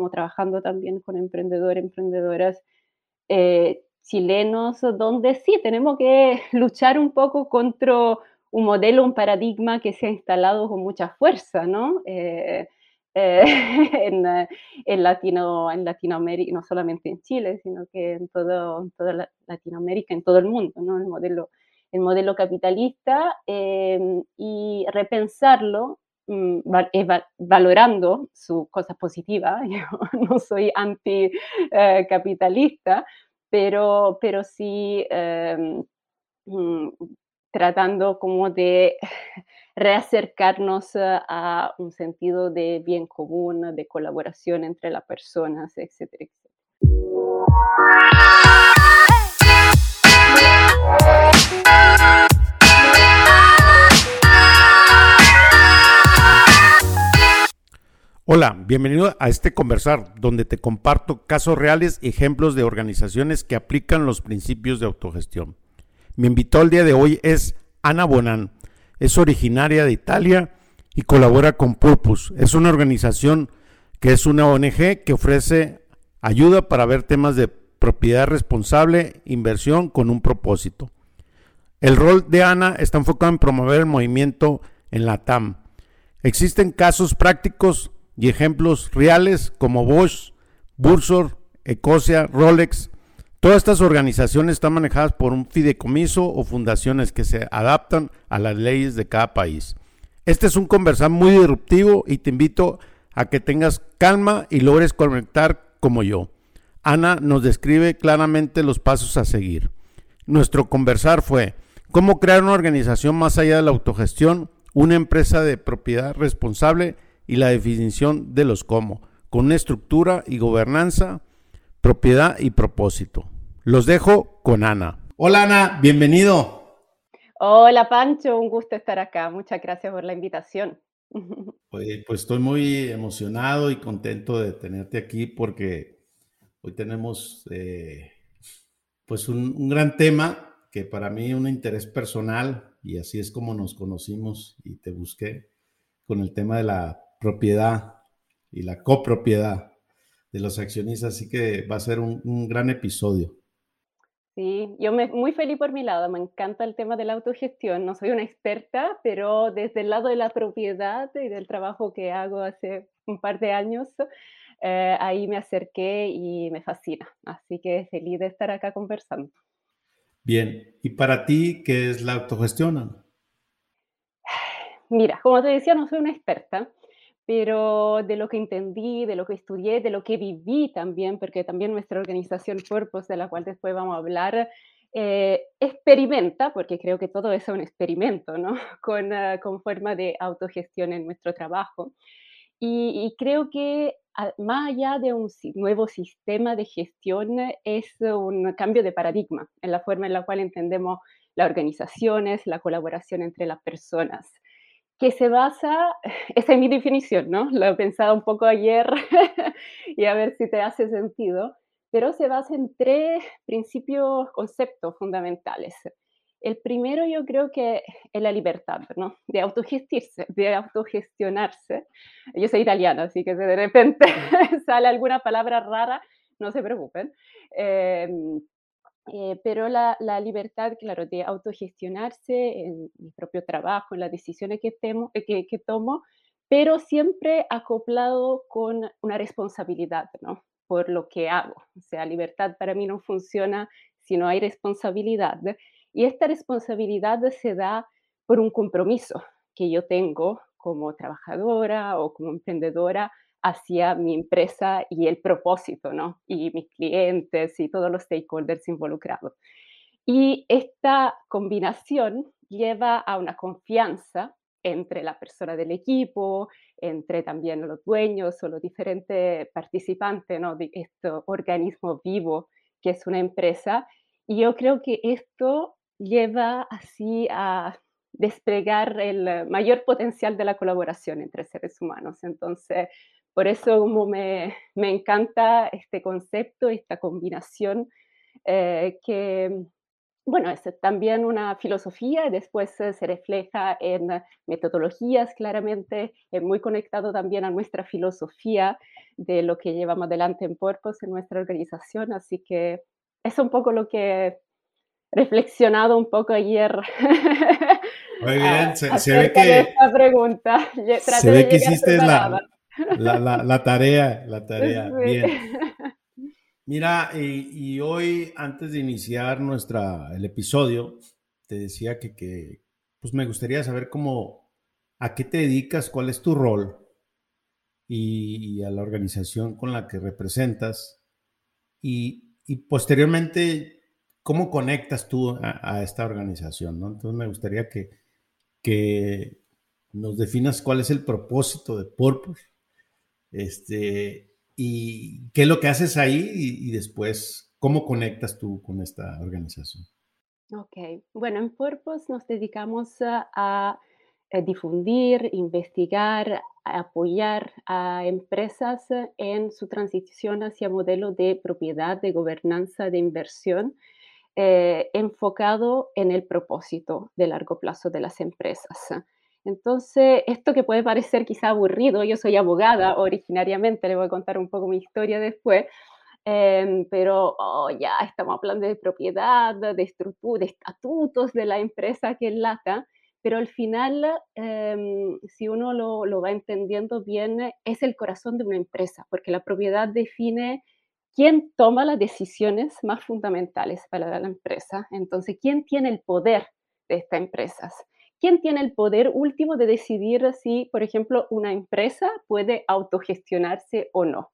estamos trabajando también con emprendedores, emprendedoras eh, chilenos, donde sí tenemos que luchar un poco contra un modelo, un paradigma que se ha instalado con mucha fuerza, ¿no? Eh, eh, en, en, Latino, en Latinoamérica, no solamente en Chile, sino que en, todo, toda Latinoamérica, en todo el mundo, ¿no? El modelo, el modelo capitalista em, y repensarlo valorando sus cosas positivas. Yo no soy anticapitalista, pero, pero sí em, mm, tratando como de reacercarnos a un sentido de bien común, de colaboración entre las personas, etcétera, Hola, bienvenido a este conversar donde te comparto casos reales y ejemplos de organizaciones que aplican los principios de autogestión. Mi invitado el día de hoy es Ana Bonan. Es originaria de Italia y colabora con Purpose. Es una organización que es una ONG que ofrece ayuda para ver temas de propiedad responsable, inversión con un propósito. El rol de Ana está enfocado en promover el movimiento en la TAM. Existen casos prácticos y ejemplos reales como Bosch, Bursor, Ecosia, Rolex. Todas estas organizaciones están manejadas por un fideicomiso o fundaciones que se adaptan a las leyes de cada país. Este es un conversar muy disruptivo y te invito a que tengas calma y logres conectar como yo. Ana nos describe claramente los pasos a seguir. Nuestro conversar fue cómo crear una organización más allá de la autogestión, una empresa de propiedad responsable y la definición de los cómo, con una estructura y gobernanza, propiedad y propósito. Los dejo con Ana. Hola Ana, bienvenido. Hola Pancho, un gusto estar acá. Muchas gracias por la invitación. Pues, pues estoy muy emocionado y contento de tenerte aquí porque hoy tenemos eh, pues un, un gran tema que para mí un interés personal y así es como nos conocimos y te busqué con el tema de la propiedad y la copropiedad de los accionistas, así que va a ser un, gran episodio. Sí, yo me, muy feliz por mi lado, me encanta el tema de la autogestión, no soy una experta, pero desde el lado de la propiedad y del trabajo que hago hace un par de años, eh, ahí me acerqué y me fascina, así que feliz de estar acá conversando. Bien, ¿y para ti qué es la autogestión? Mira, como te decía, no soy una experta, pero de lo que entendí, de lo que estudié, de lo que viví también, porque también nuestra organización Purpose, de la cual después vamos a hablar, eh, experimenta, porque creo que todo es un experimento, ¿no? Con, uh, con forma de autogestión en nuestro trabajo. Y, y creo que más allá de un nuevo sistema de gestión, es un cambio de paradigma en la forma en la cual entendemos las organizaciones, la colaboración entre las personas que se basa, esa es mi definición, ¿no? Lo he pensado un poco ayer y a ver si te hace sentido, pero se basa en tres principios, conceptos fundamentales. El primero yo creo que es la libertad, ¿no? De autogestirse, de autogestionarse. Yo soy italiana, así que si de repente sale alguna palabra rara, no se preocupen. Eh, eh, pero la, la, libertad, claro, de autogestionarse en mi propio trabajo, en las decisiones que, temo, eh, que, que, tomo, pero siempre acoplado con una responsabilidad, ¿no? Por lo que hago. O sea, libertad para mí no funciona si no hay responsabilidad. Y esta responsabilidad se da por un compromiso que yo tengo como trabajadora o como emprendedora hacia mi empresa y el propósito, ¿no? Y mis clientes y todos los stakeholders involucrados. Y esta combinación lleva a una confianza entre la persona del equipo, entre también los dueños o los diferentes participantes ¿no? de este organismo vivo que es una empresa. Y yo creo que esto lleva así a desplegar el mayor potencial de la colaboración entre seres humanos. Entonces, por eso como me, me encanta este concepto, esta combinación eh, que, bueno, es también una filosofía después eh, se refleja en metodologías claramente, eh, muy conectado también a nuestra filosofía de lo que llevamos adelante en Purpose en nuestra organización. Así que es un poco lo que he reflexionado un poco ayer. Muy bien, se, ve que... Esta pregunta. se ve que hiciste la, la, tarea, la tarea. Bien. Mira, y, hoy, antes de iniciar nuestra, el episodio, te decía que, pues me gustaría saber cómo, a qué te dedicas, cuál es tu rol y, a la organización con la que representas y, posteriormente, cómo conectas tú a, esta organización, ¿no? Entonces me gustaría que, que nos definas cuál es el propósito de Purpose, este, y qué es lo que haces ahí y, después cómo conectas tú con esta organización. Ok, bueno, en Purpose nos dedicamos a, difundir, investigar, apoyar a empresas en su transición hacia modelo de propiedad, de gobernanza, de inversión, eh, enfocado en el propósito de largo plazo de las empresas. Entonces, esto que puede parecer quizá aburrido, yo soy abogada originariamente, le voy a contar un poco mi historia después, em, pero oh, ya estamos hablando de propiedad, de estructura, de estatutos de la empresa que es LATA, pero al final, em, si uno lo, lo, va entendiendo bien, es el corazón de una empresa, porque la propiedad define quién toma las decisiones más fundamentales para la empresa. Entonces, ¿quién tiene el poder de estas empresas? ¿Quién tiene el poder último de decidir si, por ejemplo, una empresa puede autogestionarse o no?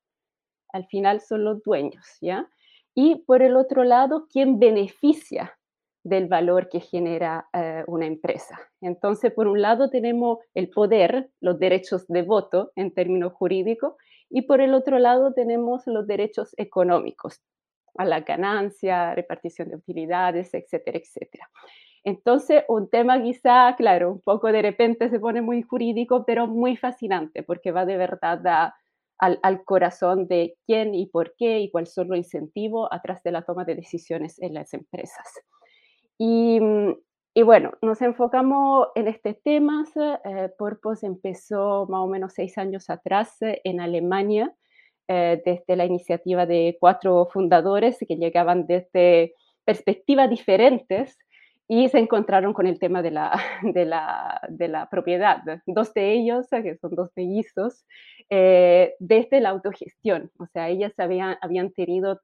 Al final son los dueños, ¿ya? Y por el otro lado, ¿quién beneficia del valor que genera eh, una empresa? Entonces, por un lado tenemos el poder, los derechos de voto en términos jurídicos, y por el otro lado tenemos los derechos económicos, a la ganancia, repartición de utilidades, etcétera, etcétera. Entonces, un tema quizá, claro, un poco de repente se pone muy jurídico, pero muy fascinante, porque va de verdad al, corazón de quién y por qué y cuáles son los incentivos atrás de la toma de decisiones en las empresas. Y, bueno, nos enfocamos en este tema. Eh, Purpose empezó más o menos seis años atrás eh, en Alemania, eh, desde la iniciativa de cuatro fundadores que llegaban desde perspectivas diferentes y se encontraron con el tema de la, de la, de la propiedad. Dos de ellos, que son dos mellizos, eh, desde la autogestión, o sea, ellas habían, habían tenido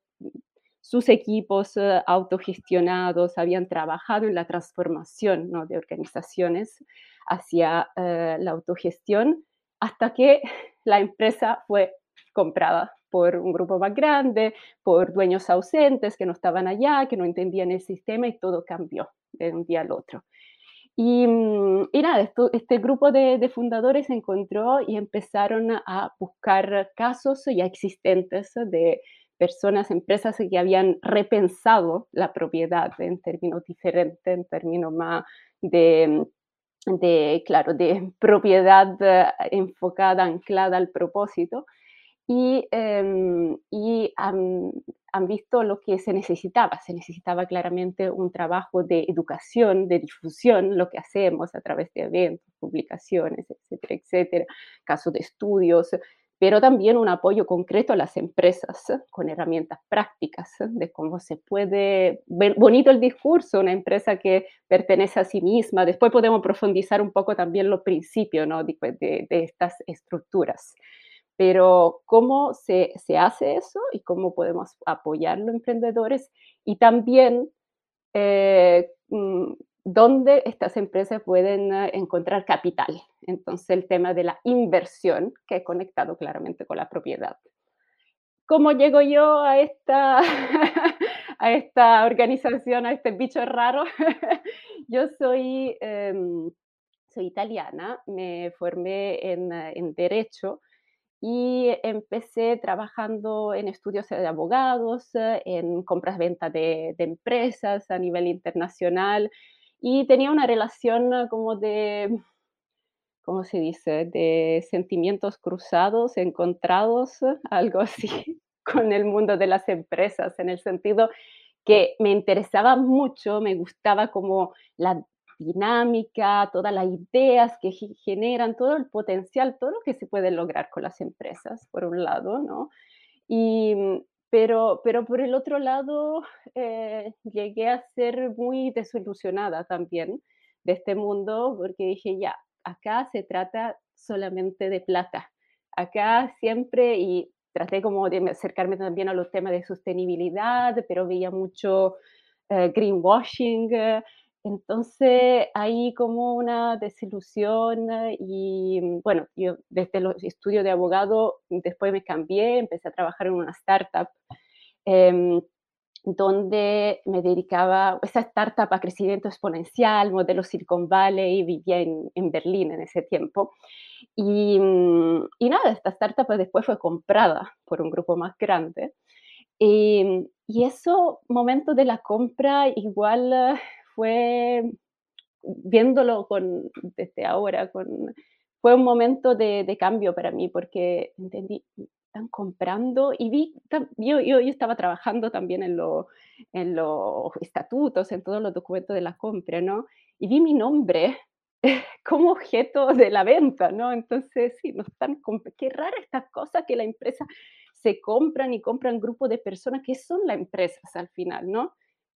sus equipos eh, autogestionados, habían trabajado en la transformación ¿no? de organizaciones hacia eh, la autogestión, hasta que la empresa fue comprada por un grupo más grande, por dueños ausentes que no estaban allá, que no entendían el sistema y todo cambió de un día al otro. Y, mm, nada, este grupo de, fundadores se encontró y empezaron a buscar casos ya existentes de personas, empresas que habían repensado la propiedad en términos diferentes, en términos más de, de claro, de propiedad eh, enfocada, anclada al propósito y, em, y han, visto lo que se necesitaba. Se necesitaba claramente un trabajo de educación, de difusión, lo que hacemos a través de eventos, publicaciones, etcétera, etcétera, casos de estudios, pero también un apoyo concreto a las empresas con herramientas prácticas de cómo se puede bonito el discurso, una empresa que pertenece a sí misma. Después podemos profundizar un poco también los principios ¿no? de, de, de estas estructuras. Pero cómo se, hace eso y cómo podemos apoyar a los emprendedores y también eh, mm, dónde estas empresas pueden eh, encontrar capital. Entonces, el tema de la inversión, que he conectado claramente con la propiedad. ¿Cómo llego yo a esta, a esta organización, a este bicho raro? yo soy, em, soy italiana, me formé en, en Derecho y empecé trabajando en estudios de abogados, eh, en compras-venta de, de, empresas a nivel internacional y tenía una relación eh, como de, ¿cómo se dice?, de sentimientos cruzados, encontrados, algo así, con el mundo de las empresas, en el sentido que me interesaba mucho, me gustaba como la dinámica, todas las ideas que generan, todo el potencial, todo lo que se puede lograr con las empresas, por un lado, ¿no? Y, mm, pero, pero por el otro lado, eh, llegué a ser muy desilusionada también de este mundo, porque dije, ya, acá se trata solamente de plata. Acá siempre, y traté como de acercarme también a los temas de sostenibilidad, pero veía mucho eh, greenwashing, entonces hay como una desilusión y bueno, yo desde los estudios de abogado después me cambié, empecé a trabajar en una startup em, donde me dedicaba, esa startup a crecimiento exponencial, modelo Silicon Valley, vivía en, en Berlín en ese tiempo. Y, y, nada, esta startup después fue comprada por un grupo más grande. Y, y eso, momento de la compra, igual fue, viéndolo desde ahora, fue un momento de, cambio para mí porque entendí, están comprando y vi, yo, yo, estaba trabajando también en, lo, en los estatutos, en todos los documentos de la compra, ¿no? Y vi mi nombre como objeto de la venta, ¿no? Entonces, sí, no están, qué rara esta cosa que la empresa se compran y compran grupos de personas que son las empresas al final, ¿no?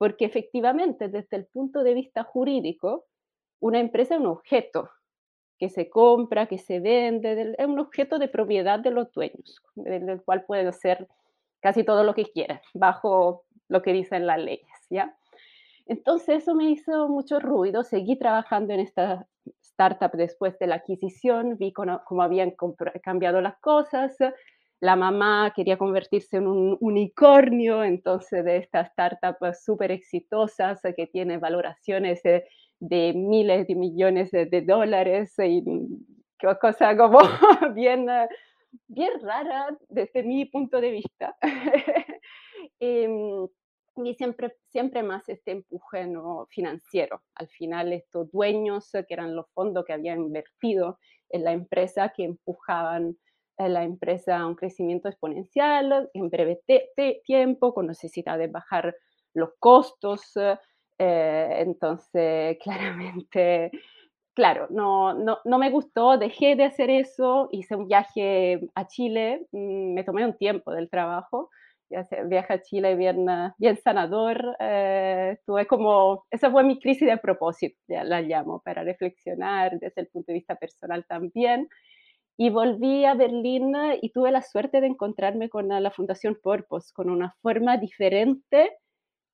Porque efectivamente, desde el punto de vista jurídico, una empresa es un objeto que se compra, que se vende, es un objeto de propiedad de los dueños, del cual pueden hacer casi todo lo que quieran, bajo lo que dicen las leyes, ¿ya? Entonces eso me hizo mucho ruido, seguí trabajando en esta startup después de la adquisición, vi cómo, habían cambiado las cosas, la mamá quería convertirse en un unicornio, entonces de estas startups súper exitosas que tiene valoraciones de, miles de millones de, dólares y cosa como bien, bien rara desde mi punto de vista. Em, y, siempre, siempre más este empuje ¿no? financiero. Al final estos dueños, que eran los fondos que habían invertido en la empresa, que empujaban la empresa un crecimiento exponencial en breve tiempo, con necesidad de bajar los costos. Eh, entonces, claramente, claro, no, no, no, me gustó, dejé de hacer eso, hice un viaje a Chile, mm, me tomé un tiempo del trabajo, viaje a Chile bien, bien sanador, eh, tuve como, esa fue mi crisis de propósito, ya la llamo, para reflexionar desde el punto de vista personal también. Y volví a Berlín y tuve la suerte de encontrarme con la Fundación Purpose, con una forma diferente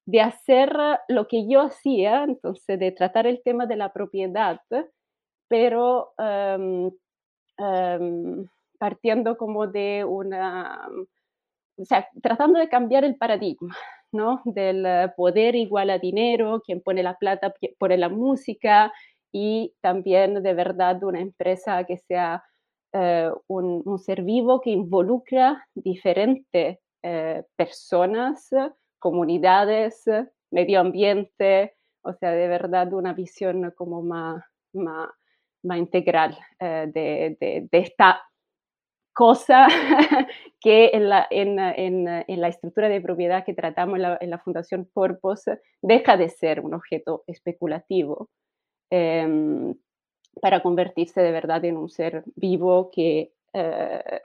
de hacer lo que yo hacía, entonces de tratar el tema de la propiedad, pero em, em, partiendo como de una, o sea, tratando de cambiar el paradigma, ¿no? Del poder igual a dinero, quien pone la plata pone la música y también de verdad una empresa que sea eh, un, ser vivo que involucra diferentes eh, personas, comunidades, medio ambiente, o sea, de verdad una visión como más, más, más integral eh, de, de, de, esta cosa que en la, en, en, en la, estructura de propiedad que tratamos en la, la, Fundación Purpose deja de ser un objeto especulativo. Eh, para convertirse de verdad en un ser vivo que eh,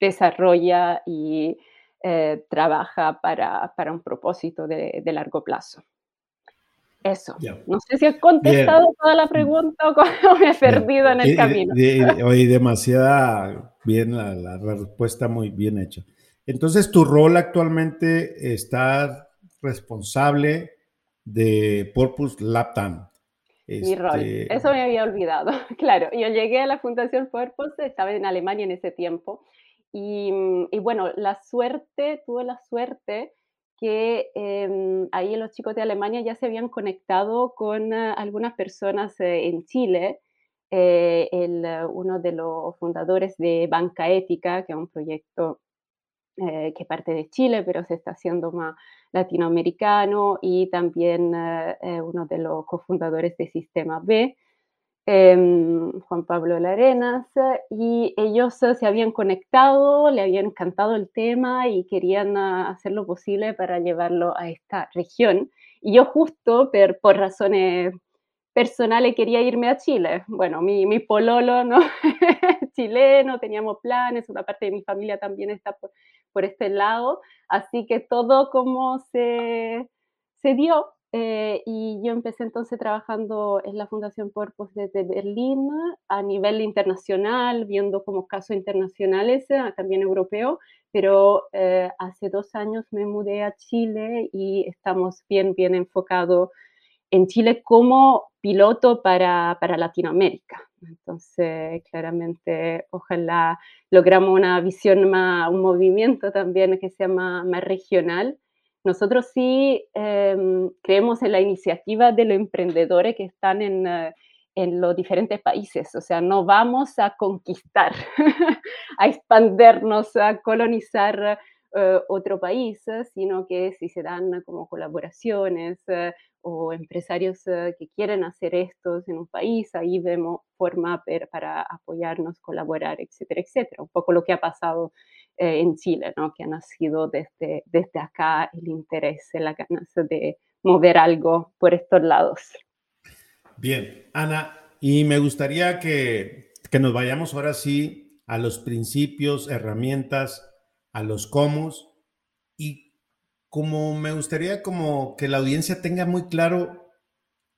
desarrolla y eh, trabaja para, para, un propósito de, de largo plazo. Eso. No sé si he contestado toda la pregunta o me he perdido en el camino. Oye, demasiada bien la, la, respuesta, muy bien hecha. Entonces, tu rol actualmente está responsable de Purpose Mi rol. Este, Eso me había olvidado. Claro, yo llegué a la Fundación Purpose, estaba en Alemania en ese tiempo. Y, y bueno, la suerte, tuve la suerte que eh, ahí los chicos de Alemania ya se habían conectado con uh, algunas personas eh, en Chile. Eh, el, uno de los fundadores de Banca Ética, que es un proyecto eh, que parte de Chile, pero se está haciendo más latinoamericano, y también eh, uno de los cofundadores de Sistema B. em, Juan Pablo Larenas, y ellos se habían conectado, le había encantado el tema y querían ah, hacer lo posible para llevarlo a esta región. Y yo justo, por razones personales, quería irme a Chile. Bueno, mi, mi pololo, ¿no? chileno, teníamos planes, una parte de mi familia también está por este lado, así que todo como se, se dio. Eh, y yo empecé entonces trabajando en la Fundación Purpose desde Berlín a nivel internacional, viendo como casos internacionales, eh, también europeo, pero eh, hace dos años me mudé a Chile y estamos bien, bien enfocados en Chile como piloto para, para Latinoamérica. Entonces, claramente, ojalá logramos una visión más, un movimiento también que sea más, regional. Nosotros sí em, creemos en la iniciativa de los emprendedores que están en, eh, en los diferentes países. O sea, no vamos a conquistar, a expandernos, a colonizar eh, otro país, sino que si se dan como colaboraciones eh, o empresarios eh, que quieren hacer esto en un país, ahí vemos forma para apoyarnos, colaborar, etcétera, etcétera. Un poco lo que ha pasado en Chile, ¿no? que ha nacido desde, desde acá el interés, la ganas de mover algo por estos lados. Bien, Ana, y me gustaría que, que nos vayamos ahora sí a los principios, herramientas, a los cómo y como me gustaría como que la audiencia tenga muy claro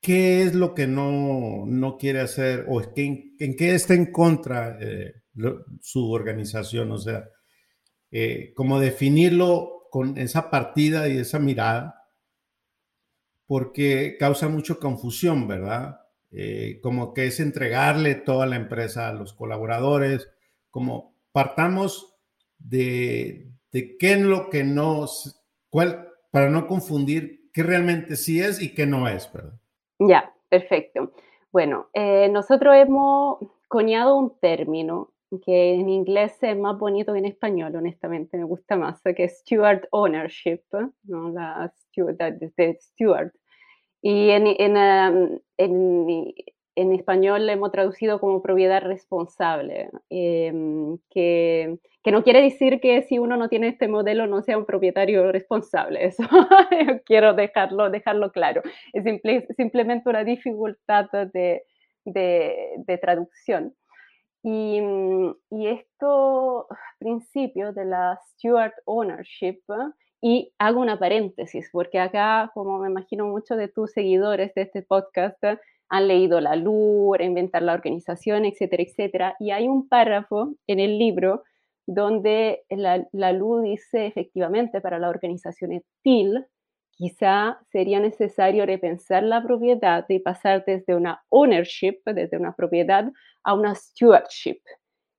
qué es lo que no, no quiere hacer o en, en qué está en contra eh, su organización, o sea, eh, como definirlo con esa partida y esa mirada, porque causa mucha confusión, ¿verdad? Eh, como que es entregarle toda la empresa a los colaboradores, como partamos de, de qué es lo que no, cuál, para no confundir qué realmente sí es y qué no es, ¿verdad? Ya, perfecto. Bueno, eh, nosotros hemos coñado un término que en inglés es más bonito que en español, honestamente, me gusta más, que es steward ownership, ¿no? La steward, de steward. Y en, en, um, en, en, español hemos traducido como propiedad responsable, em, que que no quiere decir que si uno no tiene este modelo no sea un propietario responsable. Eso quiero dejarlo, dejarlo claro. Es simplemente una dificultad de, de, traducción. Y, y estos principios de la steward ownership, y hago una paréntesis, porque acá, como me imagino muchos de tus seguidores de este podcast, han leído La LUR, Inventar la Organización, etcétera, etcétera, y hay un párrafo en el libro donde la, la dice efectivamente para la organización TIL, quizá sería necesario repensar la propiedad y pasar desde una ownership, desde una propiedad, a una stewardship.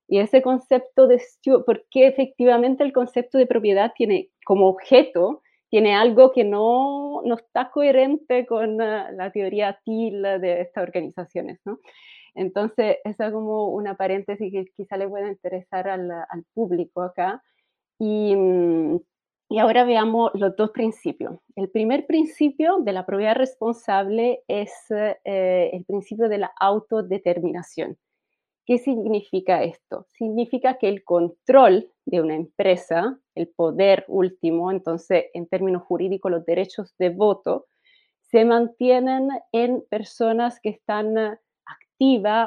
Y ese concepto de steward, porque efectivamente el concepto de propiedad tiene como objeto, tiene algo que no, no está coherente con la, la teoría TIL de estas organizaciones, ¿no? Entonces, es como una paréntesis que quizá le pueda interesar al, público acá. Mm, y, ahora veamos los dos principios. El primer principio de la propiedad responsable es eh, el principio de la autodeterminación. ¿Qué significa esto? Significa que el control de una empresa, el poder último, entonces en términos jurídicos los derechos de voto, se mantienen en personas que están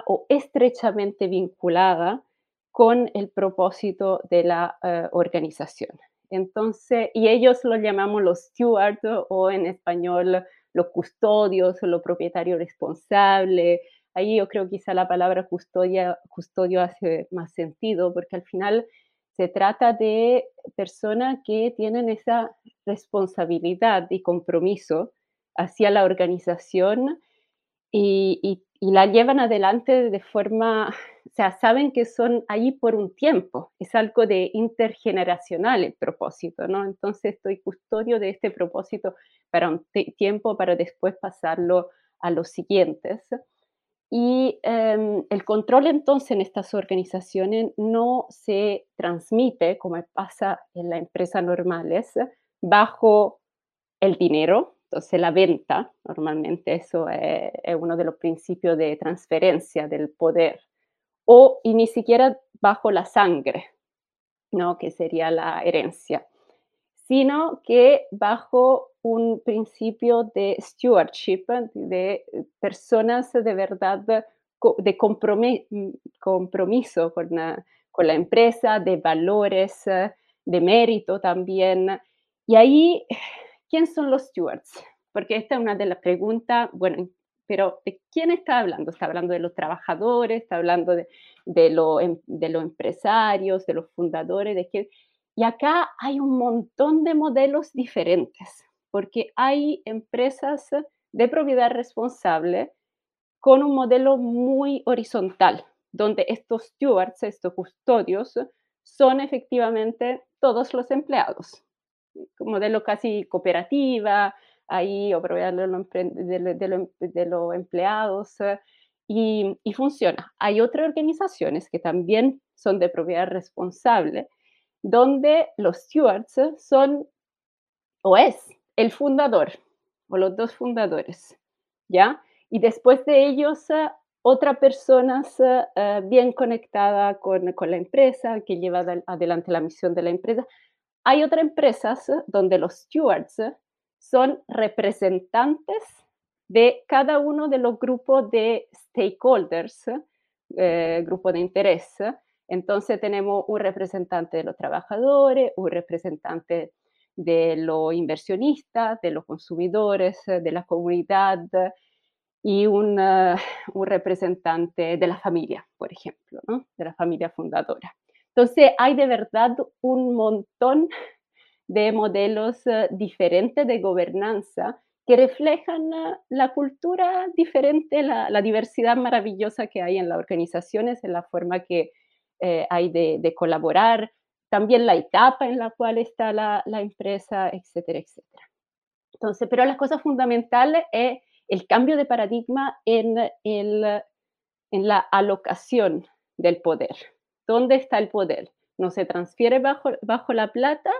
o estrechamente vinculada con el propósito de la eh, organización. Entonces, y ellos lo llamamos los stewards o en español los custodios o los propietarios responsables. Ahí yo creo quizá la palabra custodia, custodio hace más sentido porque al final se trata de personas que tienen esa responsabilidad y compromiso hacia la organización y, y y la llevan adelante de forma, o sea, saben que son ahí por un tiempo, es algo de intergeneracional el propósito, ¿no? Entonces estoy custodio de este propósito para un tiempo, para después pasarlo a los siguientes. Y em, el control entonces en estas organizaciones no se transmite, como pasa en las empresas normales, bajo el dinero, entonces la venta, normalmente eso es, uno de los principios de transferencia del poder, o y ni siquiera bajo la sangre, ¿no? que sería la herencia, sino que bajo un principio de stewardship, de personas de verdad, de compromiso con la, empresa, de valores, de mérito también. Y ahí, ¿quién son los stewards? Porque esta es una de las preguntas, bueno, pero ¿de quién está hablando? Está hablando de los trabajadores, está hablando de, de, lo, em, de los empresarios, de los fundadores, de quién. Y acá hay un montón de modelos diferentes porque hay empresas de propiedad responsable con un modelo muy horizontal, donde estos stewards, estos custodios, son efectivamente todos los empleados. Modelo casi cooperativa, ahí o propiedad de, los empleados, y, funciona. Hay otras organizaciones que también son de propiedad responsable, donde los stewards son o es el fundador o los dos fundadores, ¿ya? Y después de ellos, eh, otra persona uh, bien conectada con, con, la empresa, que lleva adelante la misión de la empresa. Hay otras empresas donde los stewards son representantes de cada uno de los grupos de stakeholders, eh, grupo de interés. Entonces tenemos un representante de los trabajadores, un representante de los inversionistas, de los consumidores, eh, de la comunidad y un, eh, un representante de la familia, por ejemplo, ¿no? de la familia fundadora. Entonces, hay de verdad un montón de modelos eh, diferentes de gobernanza que reflejan la cultura diferente, la, la, diversidad maravillosa que hay en las organizaciones, en la forma que hay de, de, colaborar, también la etapa en la cual está la, empresa, etcétera, etcétera. Entonces, pero las cosas fundamentales es el cambio de paradigma en, el, en la alocación del poder. ¿Dónde está el poder? No se transfiere bajo, bajo la plata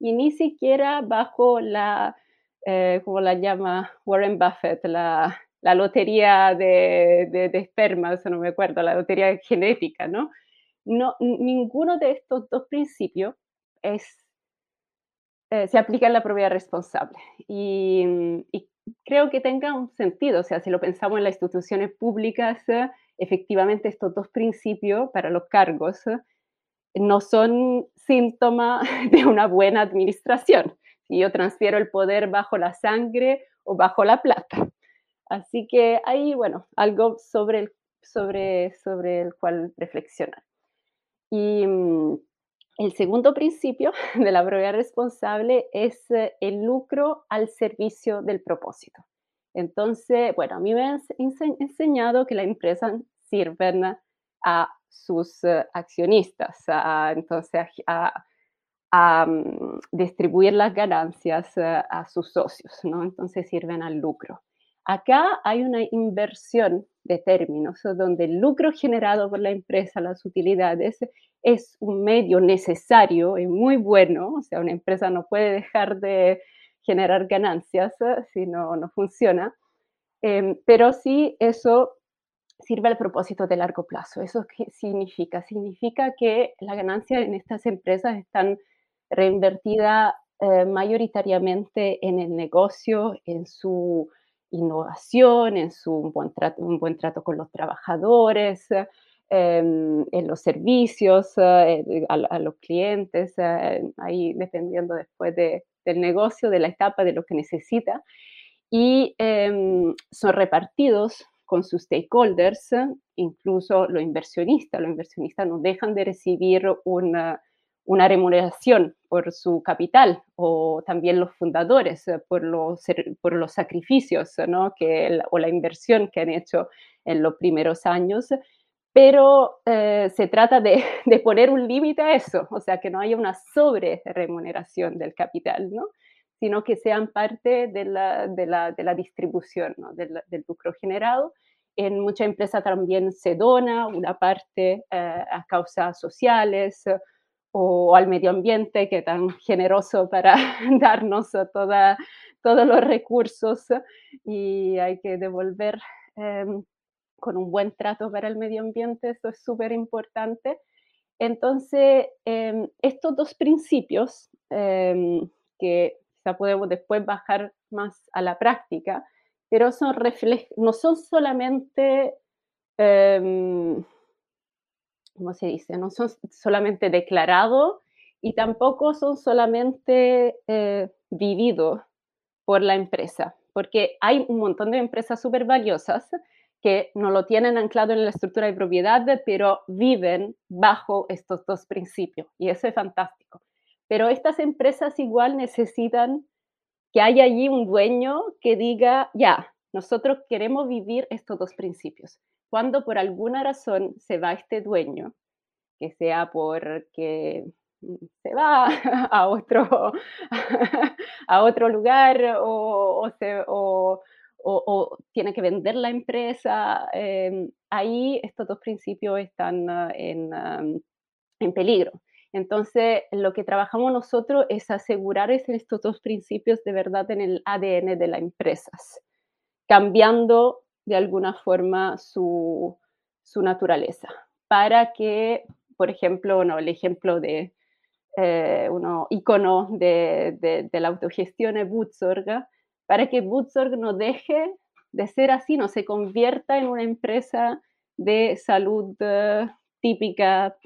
y ni siquiera bajo la, eh, como la llama Warren Buffett, la, la lotería de, de, de, espermas, no me acuerdo, la lotería genética, ¿no? No, ninguno de estos dos principios eh, se aplica en la propiedad responsable. Y, creo que tenga un sentido, o sea, si lo pensamos en las instituciones públicas, efectivamente estos dos principios para los cargos no son síntoma de una buena administración. Si yo transfiero el poder bajo la sangre o bajo la plata. Así que hay, bueno, algo sobre el, sobre, sobre el cual reflexionar. Y mm, el segundo principio de la propiedad responsable es eh, el lucro al servicio del propósito. Entonces, bueno, a mí me han enseñado que la empresa sirven a sus eh, accionistas, a, entonces a, mm, distribuir las ganancias eh, a sus socios, ¿no? Entonces sirven al lucro. Acá hay una inversión de términos, donde el lucro generado por la empresa, las utilidades, es un medio necesario y muy bueno, o sea, una empresa no puede dejar de generar ganancias eh, si no, no funciona, em, pero sí eso sirve al propósito de largo plazo. ¿Eso qué significa? Significa que las ganancias en estas empresas están reinvertidas eh, mayoritariamente en el negocio, en su innovación, en su buen trato, un buen trato con los trabajadores, em, en los servicios eh, a, los clientes, eh, ahí dependiendo después de, del negocio, de la etapa, de lo que necesita. Y em, son repartidos con sus stakeholders, incluso los inversionistas. Los inversionistas no dejan de recibir una una remuneración por su capital o también los fundadores eh, por los, por los sacrificios ¿no? que, o la inversión que han hecho en los primeros años, pero eh, se trata de, de, poner un límite a eso, o sea, que no haya una sobre remuneración del capital, ¿no? sino que sean parte de la, de la, de la distribución ¿no? del, lucro generado. En mucha empresa también se dona una parte eh, a causas sociales o al medio ambiente que tan generoso para darnos toda, todos los recursos y hay que devolver em, con un buen trato para el medio ambiente, eso es súper importante. Entonces, em, estos dos principios em, que ya podemos después bajar más a la práctica, pero son no son solamente, ¿cómo se dice? No son solamente declarados y tampoco son solamente eh, vividos por la empresa, porque hay un montón de empresas súper valiosas que no lo tienen anclado en la estructura de propiedad, pero viven bajo estos dos principios y eso es fantástico. Pero estas empresas igual necesitan que haya allí un dueño que diga, ya, nosotros queremos vivir estos dos principios. Cuando por alguna razón se va este dueño, que sea porque se va a otro, a otro lugar o, tiene que vender la empresa, em, ahí estos dos principios están ah, en, en, peligro. Entonces, lo que trabajamos nosotros es asegurar estos dos principios de verdad en el ADN de las empresas, cambiando de alguna forma su, su naturaleza, para que, por ejemplo, no, el ejemplo de, eh, uno icono de, de, la autogestión es Butzorg, para que Butzorg no deje de ser así, no se convierta en una empresa de salud eh, típica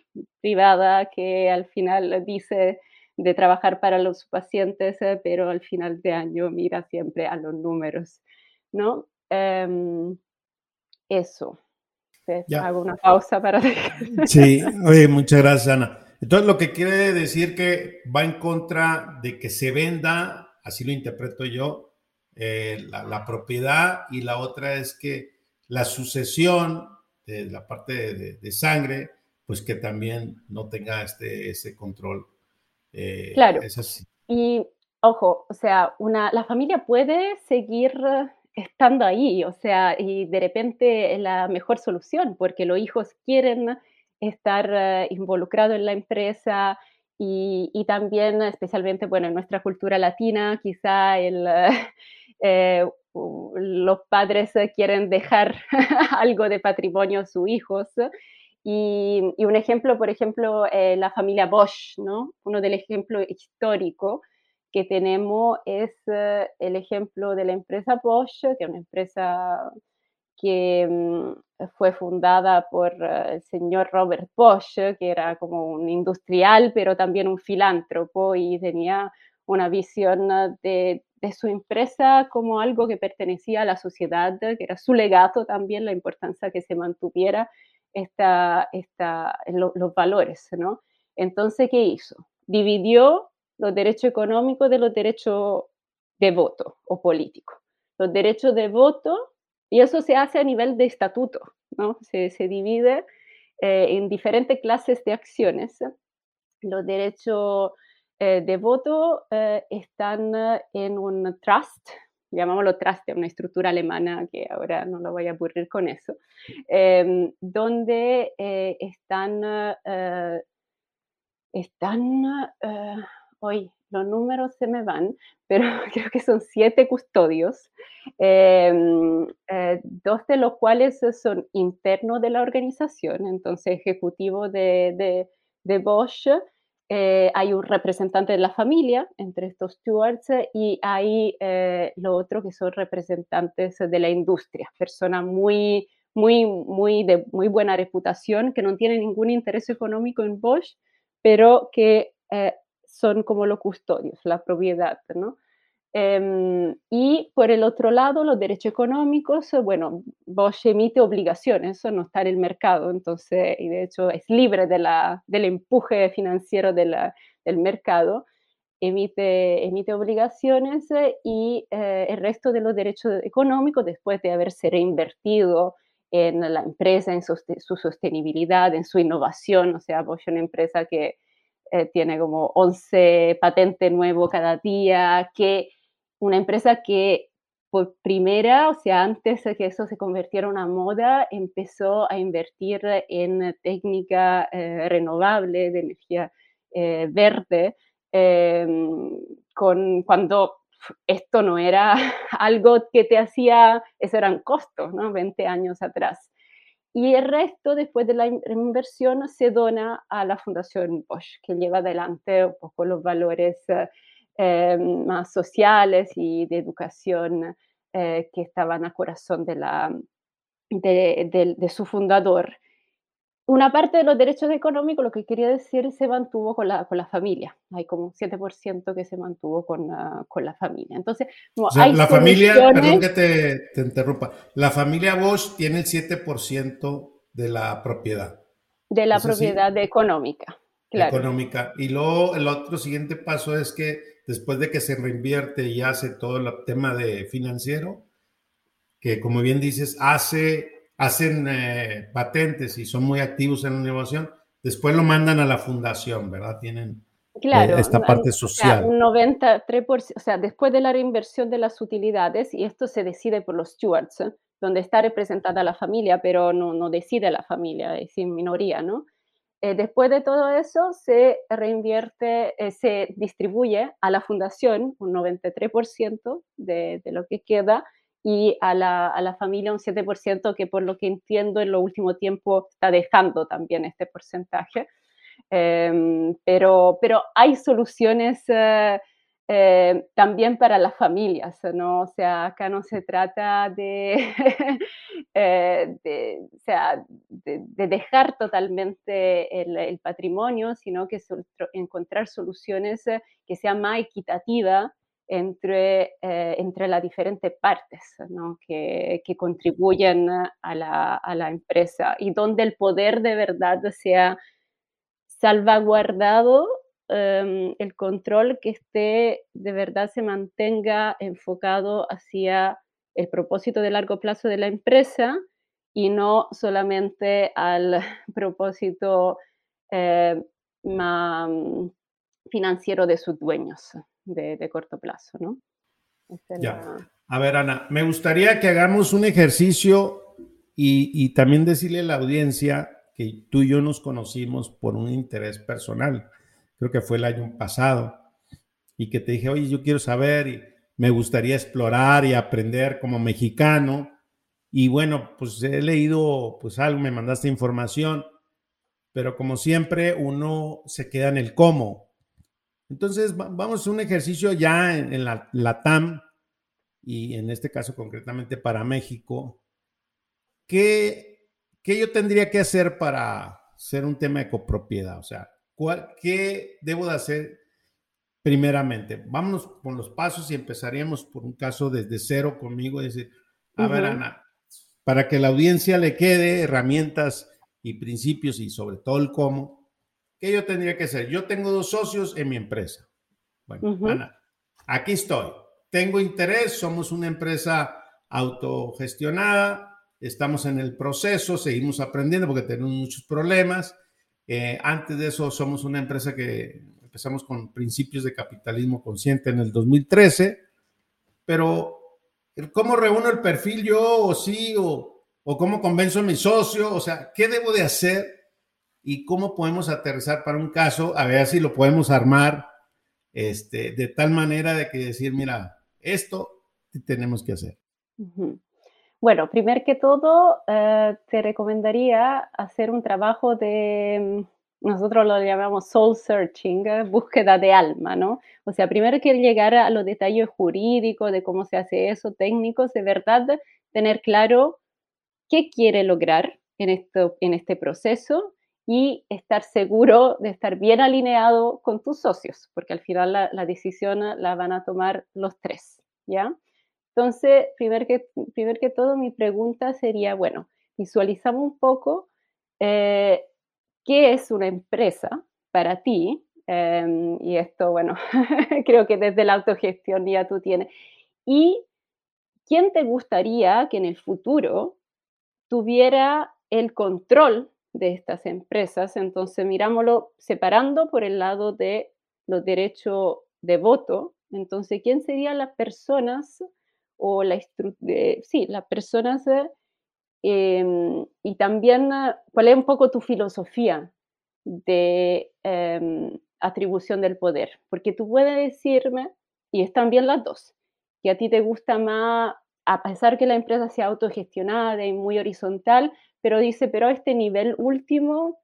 privada que al final dice de trabajar para los pacientes, eh, pero al final de año mira siempre a los números, ¿no? Em, eso. Hago una pausa para... Sí, oye, muchas gracias, Ana. Entonces, lo que quiere decir que va en contra de que se venda, así lo interpreto yo, eh, la, propiedad y la otra es que la sucesión de la parte de, sangre, pues que también no tenga este, ese control. Eh, claro. Y ojo, o sea, una, la familia puede seguir estando ahí, o sea, y de repente es la mejor solución porque los hijos quieren estar eh, involucrado en la empresa y, también, especialmente, bueno, en nuestra cultura latina, quizá eh, los padres quieren dejar algo de patrimonio a sus hijos. Y, un ejemplo, por ejemplo, eh, la familia Bosch, ¿no? Uno del ejemplo histórico que tenemos es el ejemplo de la empresa Bosch, que es una empresa que mm, fue fundada por eh, el señor Robert Bosch, que era como un industrial, pero también un filántropo y tenía una visión de, de su empresa como algo que pertenecía a la sociedad, que era su legado también, la importancia que se mantuviera esta, esta, los valores, ¿no? Entonces, ¿qué hizo? Dividió los derechos económicos de los derechos de voto o político. Los derechos de voto y eso se hace a nivel de estatuto, ¿no? Se, divide eh, en diferentes clases de acciones. Los derechos eh, de voto eh, están en un trust, llamámoslo trust, una estructura alemana que ahora no lo voy a aburrir con eso, em, donde están, están hoy los números se me van, pero creo que son siete custodios, em, eh, dos de los cuales son internos de la organización, entonces ejecutivo de, de, Bosch, eh, hay un representante de la familia entre estos stewards y hay eh, lo otro que son representantes de la industria, personas muy, muy, muy de muy buena reputación, que no tienen ningún interés económico en Bosch, pero que son como los custodios, la propiedad, ¿no? Em, y por el otro lado, los derechos económicos, bueno, Bosch emite obligaciones, eso no está en el mercado, entonces, y de hecho es libre de la, del empuje financiero de la, del mercado, emite, emite obligaciones y eh, el resto de los derechos económicos, después de haberse reinvertido en la empresa, en su, su sostenibilidad, en su innovación, o sea, Bosch es una empresa que eh, tiene como 11 patentes nuevos cada día, que una empresa que por primera, o sea, antes de que eso se convirtiera en una moda, empezó a invertir en técnica eh, renovable de energía eh, verde, em, con, cuando esto no era algo que te hacía, eso eran costos, ¿no? 20 años atrás. Y el resto, después de la inversión, se dona a la Fundación Bosch, que lleva adelante un poco los valores eh, más sociales y de educación eh, que estaban a corazón de su fundador una parte de los derechos económicos, lo que quería decir, se mantuvo con la, con la familia. Hay como un 7% que se mantuvo con, con la familia. Entonces, la familia, perdón que te, te, interrumpa, la familia Bosch tiene el 7% de la propiedad. De la propiedad económica. Claro. Económica. Y luego el otro siguiente paso es que después de que se reinvierte y hace todo el tema de financiero, que como bien dices, hace hacen eh, patentes y son muy activos en la innovación, después lo mandan a la fundación, ¿verdad? Tienen claro, eh, esta parte social. un 93%, o sea, después de la reinversión de las utilidades, y esto se decide por los stewards, ¿eh? donde está representada la familia, pero no, no decide la familia, es en minoría, ¿no? después de todo eso, se reinvierte, se distribuye a la fundación un 93% de, de lo que queda, y a la, a la, familia un 7% que por lo que entiendo en lo último tiempo está dejando también este porcentaje. Em, pero, pero hay soluciones eh, eh, también para las familias, ¿no? O sea, acá no se trata de, eh, de, o sea, de, de dejar totalmente el, el, patrimonio, sino que encontrar soluciones que sean más equitativas entre, eh, entre las diferentes partes ¿no? que, que, contribuyen a la, a la, empresa y donde el poder de verdad sea salvaguardado, um, el control que esté de verdad se mantenga enfocado hacia el propósito de largo plazo de la empresa y no solamente al propósito eh, financiero de sus dueños de, corto plazo, ¿no? ya. A ver, Ana, me gustaría que hagamos un ejercicio y, y, también decirle a la audiencia que tú y yo nos conocimos por un interés personal. Creo que fue el año pasado y que te dije, oye, yo quiero saber y me gustaría explorar y aprender como mexicano. Y bueno, pues he leído pues algo, me mandaste información, pero como siempre uno se queda en el cómo. Entonces, vamos a un ejercicio ya en, la, TAM y en este caso concretamente para México. ¿Qué, yo tendría que hacer para ser un tema de copropiedad? O sea, ¿qué debo de hacer primeramente? Vámonos con los pasos y empezaríamos por un caso desde cero conmigo y decir, a ver, Ana, para que la audiencia le quede herramientas y principios y sobre todo el cómo, ¿qué yo tendría que hacer? Yo tengo dos socios en mi empresa. Bueno, Ana, aquí estoy. Tengo interés, somos una empresa autogestionada, estamos en el proceso, seguimos aprendiendo porque tenemos muchos problemas. Eh, antes de eso, somos una empresa que empezamos con principios de capitalismo consciente en el 2013, pero ¿cómo reúno el perfil yo o sí? O, o cómo convenzo a mi socio? O sea, ¿qué debo de hacer y cómo podemos aterrizar para un caso, a ver si lo podemos armar este, de tal manera de que decir, mira, esto tenemos que hacer. Bueno, primero que todo, eh, te recomendaría hacer un trabajo de, mm, nosotros lo llamamos soul searching, eh, búsqueda de alma, ¿no? O sea, primero que llegar a los detalles jurídicos de cómo se hace eso, técnicos, de verdad, tener claro qué quiere lograr en, esto, en este proceso y estar seguro de estar bien alineado con tus socios, porque al final la, decisión la van a tomar los tres, ¿ya? Entonces, primero que, primer que todo, mi pregunta sería, bueno, visualizamos un poco eh, qué es una empresa para ti, em, y esto, bueno, creo que desde la autogestión ya tú tienes, y quién te gustaría que en el futuro tuviera el control de estas empresas. Entonces, mirámoslo separando por el lado de los derechos de voto. Entonces, ¿quién serían las personas o la sí, las personas em, y también cuál es un poco tu filosofía de em, atribución del poder? Porque tú puedes decirme y están bien las dos. Que a ti te gusta más, a pesar que la empresa sea autogestionada y muy horizontal, pero dice, pero a este nivel último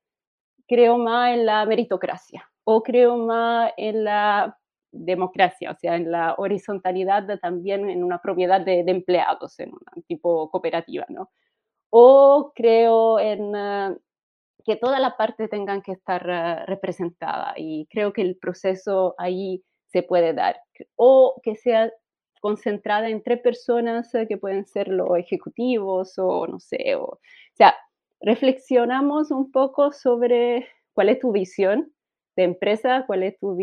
creo más en la meritocracia o creo más en la democracia, o sea, en la horizontalidad también en una propiedad de, empleados, en un tipo cooperativa, ¿no? O creo en eh, que toda la parte tengan que estar eh, representada y creo que el proceso ahí se puede dar. O que sea concentrada entre personas eh, que pueden ser los ejecutivos o no sé, o, o sea, reflexionamos un poco sobre cuál es tu visión de empresa, cuál es tu,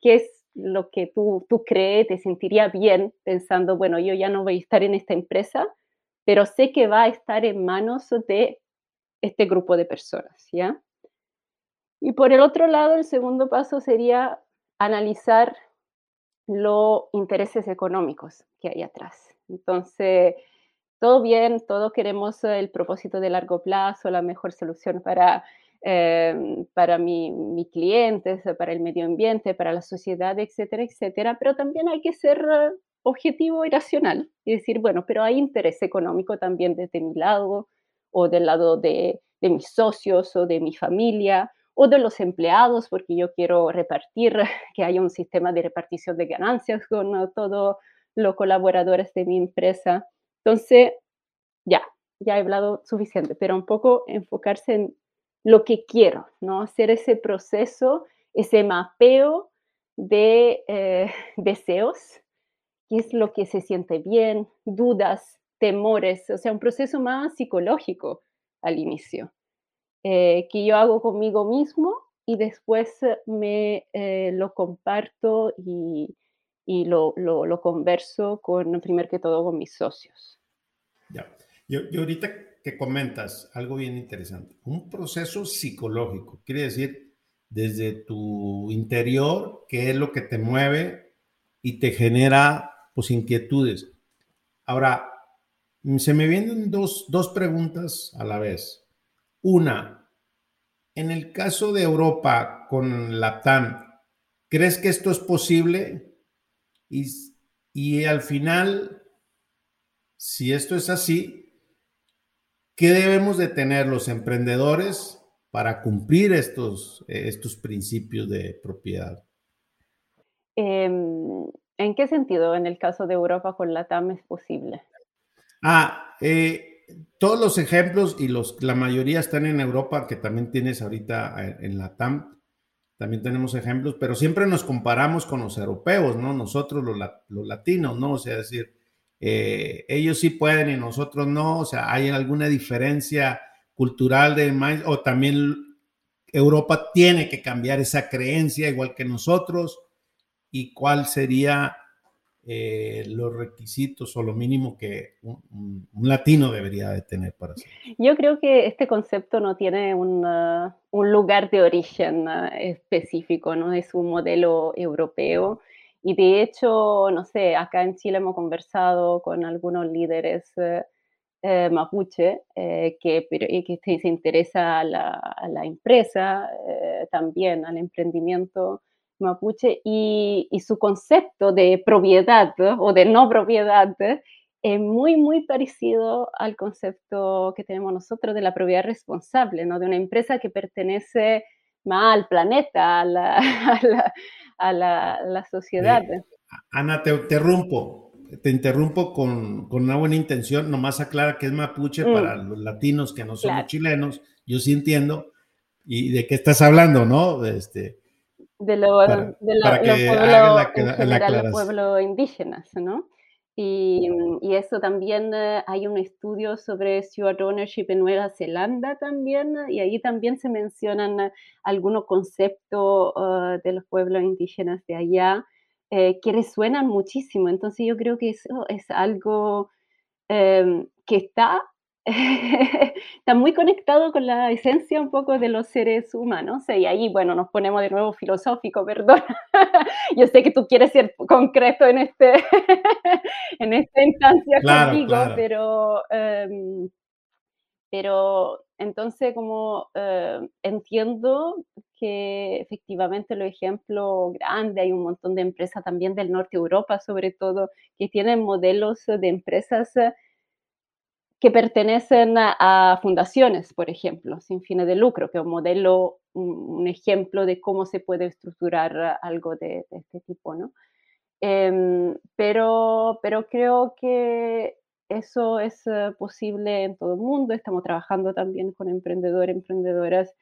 qué es lo que tú, tú crees, te sentiría bien pensando, bueno, yo ya no voy a estar en esta empresa, pero sé que va a estar en manos de este grupo de personas, ¿ya? Y por el otro lado, el segundo paso sería analizar los intereses económicos que hay atrás. Entonces, todo bien, todos queremos el propósito de largo plazo, la mejor solución para Em, para mi, mi, clientes, para el medio ambiente, para la sociedad, etcétera, etcétera, pero también hay que ser eh, objetivo y racional y decir, bueno, pero hay interés económico también desde mi lado o del lado de, de mis socios o de mi familia o de los empleados, porque yo quiero repartir, que haya un sistema de repartición de ganancias con todos los colaboradores de mi empresa. Entonces, ya, ya he hablado suficiente, pero un poco enfocarse en lo que quiero, ¿no? Hacer ese proceso, ese mapeo de eh, deseos, qué es lo que se siente bien, dudas, temores, o sea, un proceso más psicológico al inicio, eh, que yo hago conmigo mismo y después me eh, lo comparto y, lo, lo, converso con, primero que todo, con mis socios. Ya, yo, yo ahorita que comentas algo bien interesante. Un proceso psicológico, quiere decir desde tu interior, qué es lo que te mueve y te genera pues inquietudes. Ahora, se me vienen dos, dos preguntas a la vez. Una, en el caso de Europa con la TAM, ¿crees que esto es posible? Y, y al final, si esto es así, ¿Qué debemos de tener los emprendedores para cumplir estos, estos principios de propiedad? Em, ¿En qué sentido en el caso de Europa con la TAM es posible? Ah, eh, todos los ejemplos y los, la mayoría están en Europa, que también tienes ahorita eh, en la TAM, también tenemos ejemplos, pero siempre nos comparamos con los europeos, ¿no? Nosotros los, los latinos, ¿no? O sea, decir, eh, ellos sí pueden y nosotros no, o sea, hay alguna diferencia cultural de o también Europa tiene que cambiar esa creencia igual que nosotros y cuál sería eh, los requisitos o lo mínimo que un, latino debería de tener para hacer. Yo creo que este concepto no tiene un, uh, un lugar de origen uh, específico, no es un modelo europeo. Y de hecho, no sé, acá en Chile hemos conversado con algunos líderes eh, eh, mapuche eh, que, que se interesa a la, a la empresa, también al emprendimiento mapuche, y, y, su concepto de propiedad o de no propiedad es muy, muy parecido al concepto que tenemos nosotros de la propiedad responsable, ¿no? de una empresa que pertenece más al planeta, a la, a la, sociedad. Ana, te interrumpo, te interrumpo con, una buena intención, nomás aclara que es mapuche mm. para los latinos que no somos chilenos, yo sí entiendo, y de qué estás hablando, ¿no? Este, de, lo, de los pueblos indígenas, ¿no? Mm, y, eso también eh, hay un estudio sobre steward ownership en Nueva Zelanda también, y ahí también se mencionan eh, algunos conceptos uh, de los pueblos indígenas de allá eh, que resuenan muchísimo. Entonces yo creo que eso es algo que está está muy conectado con la esencia un poco de los seres humanos. Y ahí, bueno, nos ponemos de nuevo filosófico, perdón. Yo sé que tú quieres ser concreto en, este, en esta instancia contigo, Pero, em, pero entonces, como eh, entiendo que efectivamente los ejemplos grandes, hay un montón de empresas también del norte de Europa, sobre todo, que tienen modelos de empresas eh, que pertenecen a, fundaciones, por ejemplo, sin fines de lucro, que es un modelo, un, ejemplo de cómo se puede estructurar algo de, este tipo, ¿no? Em, pero, pero creo que eso es eh, posible en todo el mundo. Estamos trabajando también con emprendedores, emprendedoras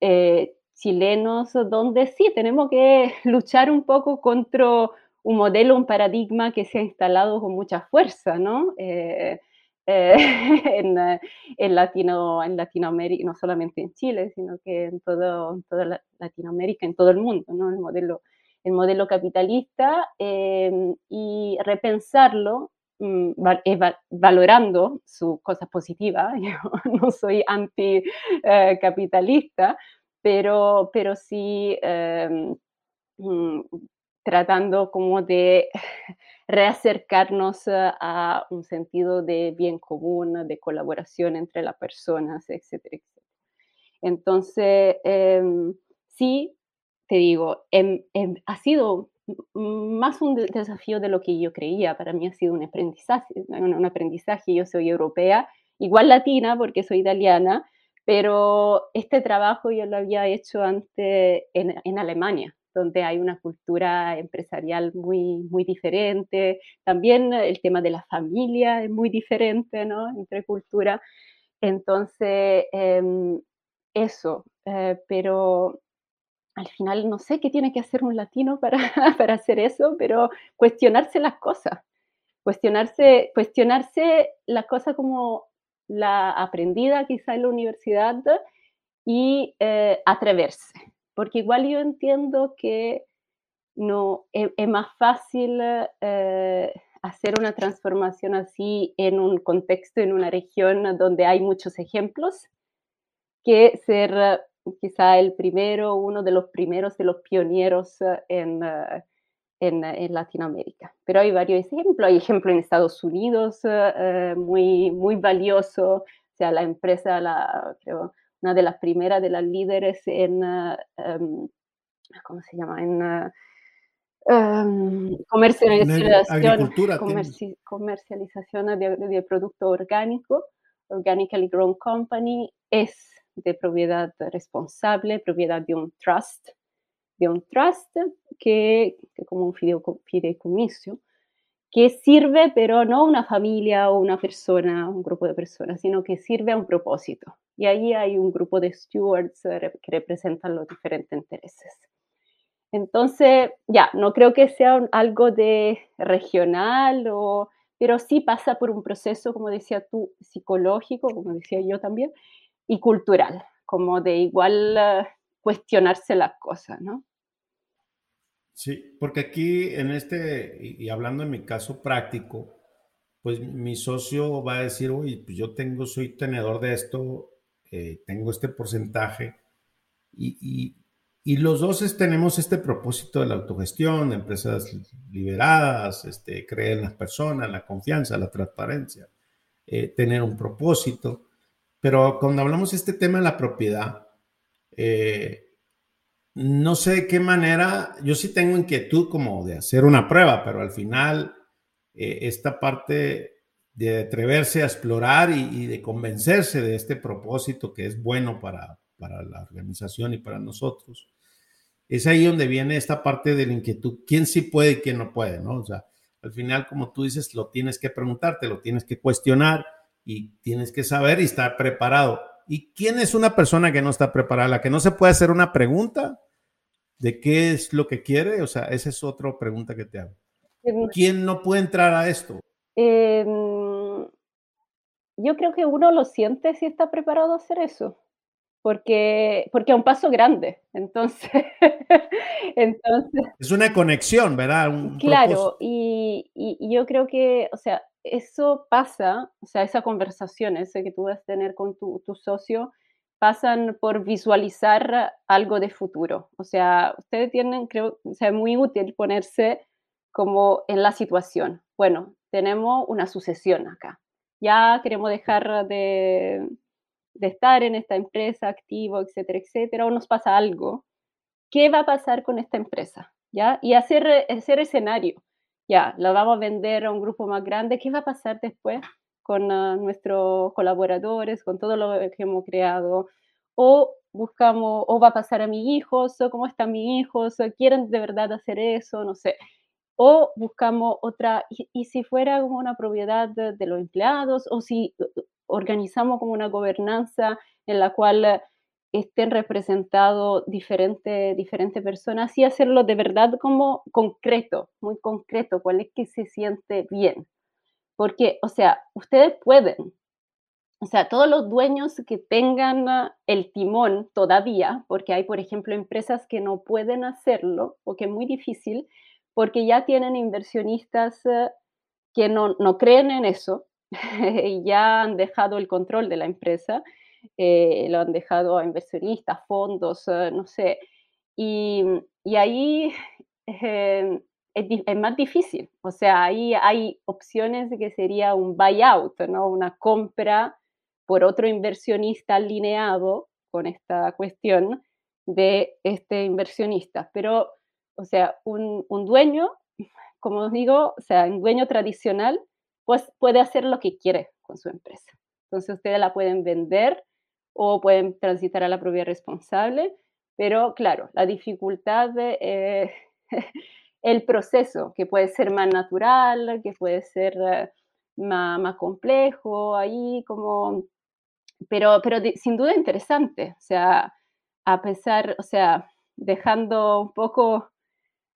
eh, chilenos, donde sí tenemos que luchar un poco contra un modelo, un paradigma que se ha instalado con mucha fuerza, ¿no? Eh, en, en, Latino, en Latinoamérica, no solamente en Chile, sino que en, todo, toda Latinoamérica, en todo el mundo, ¿no? El modelo, el modelo capitalista y repensarlo Mm, valorando sus cosas positivas. Yo no soy anticapitalista, pero, pero sí em, mm, tratando como de reacercarnos a un sentido de bien común, de colaboración entre las personas, etcétera, etcétera. Entonces, em, sí, te digo, em, ha sido más un desafío de lo que yo creía. Para mí ha sido un aprendizaje, un, aprendizaje. Yo soy europea, igual latina porque soy italiana, pero este trabajo yo lo había hecho antes en Alemania, donde hay una cultura empresarial muy, muy diferente. También el tema de la familia es muy diferente, ¿no? Entre cultura. Entonces, em, eso, eh, pero al final no sé qué tiene que hacer un latino para, para hacer eso, pero cuestionarse las cosas, cuestionarse, cuestionarse las cosas como la aprendida quizá en la universidad y eh, atreverse, porque igual yo entiendo que no es, más fácil eh, hacer una transformación así en un contexto, en una región donde hay muchos ejemplos, que ser quizá el primero, uno de los primeros, de los pioneros eh, en, eh, en, Latinoamérica. Pero hay varios ejemplos. Hay ejemplos en Estados Unidos eh, muy, muy valioso. O sea, la empresa, la, una de las primeras de las líderes en, em, ¿cómo se llama? En um, comercialización, comerci comercialización de, de, producto orgánico, Organically Grown Company, es de propiedad responsable, propiedad de un trust, de un trust que, que como un fideicomiso, que sirve pero no una familia o una persona, un grupo de personas, sino que sirve a un propósito. Y ahí hay un grupo de stewards que representan los diferentes intereses. Entonces, ya, no creo que sea algo de regional, o, pero sí pasa por un proceso, como decía tú, psicológico, como decía yo también, y cultural, como de igual eh, cuestionarse las cosas, ¿no? Sí, porque aquí en este, y, hablando en mi caso práctico, pues mi socio va a decir, oye, pues yo tengo, soy tenedor de esto, eh, tengo este porcentaje, y, y, los dos tenemos este propósito de la autogestión, de empresas liberadas, este, creer en las personas, la confianza, la transparencia, eh, tener un propósito. Pero cuando hablamos de este tema de la propiedad, eh, no sé de qué manera, yo sí tengo inquietud como de hacer una prueba, pero al final eh, esta parte de atreverse a explorar y, de convencerse de este propósito que es bueno para, para la organización y para nosotros, es ahí donde viene esta parte de la inquietud, quién sí puede y quién no puede, ¿no? O sea, al final, como tú dices, lo tienes que preguntarte, lo tienes que cuestionar y tienes que saber y estar preparado. ¿Y quién es una persona que no está preparada? La que no se puede hacer una pregunta de qué es lo que quiere. O sea, esa es otra pregunta que te hago. ¿Quién no puede entrar a esto? Em, yo creo que uno lo siente si está preparado a hacer eso porque, porque es un paso grande. Entonces, entonces... Es una conexión, ¿verdad? claro, y, y, yo creo que, o sea, eso pasa, o sea, esa conversación ese que tú vas a tener con tu, tu socio, pasan por visualizar algo de futuro. O sea, ustedes tienen, creo, o sea, muy útil ponerse como en la situación. Bueno, tenemos una sucesión acá. Ya queremos dejar de, de estar en esta empresa activo, etcétera, etcétera, o nos pasa algo, ¿qué va a pasar con esta empresa? ¿Ya? Y hacer, hacer escenario. Ya, la vamos a vender a un grupo más grande, ¿qué va a pasar después con uh, nuestros colaboradores, con todo lo que hemos creado? O buscamos, o va a pasar a mis hijos, o cómo están mis hijos, o quieren de verdad hacer eso, no sé. O buscamos otra, y, si fuera como una propiedad de, de, los empleados, o si organizamos como una gobernanza en la cual estén representados diferentes diferente personas y hacerlo de verdad como concreto, muy concreto, cuál es que se siente bien. Porque, o sea, ustedes pueden, o sea, todos los dueños que tengan el timón todavía, porque hay, por ejemplo, empresas que no pueden hacerlo o que es muy difícil, porque ya tienen inversionistas eh, que no, no creen en eso, y ya han dejado el control de la empresa, eh, lo han dejado a inversionistas, fondos, eh, no sé. Y, y ahí eh, es, es, más difícil. O sea, ahí hay opciones que sería un buyout, ¿no? una compra por otro inversionista alineado con esta cuestión de este inversionista. Pero, o sea, un, un dueño, como os digo, o sea, un dueño tradicional pues puede hacer lo que quiere con su empresa. Entonces ustedes la pueden vender o pueden transitar a la propiedad responsable, pero claro, la dificultad de eh, el proceso, que puede ser más natural, que puede ser eh, más, más, complejo, ahí como, pero, pero sin duda interesante, o sea, a pesar, o sea, dejando un poco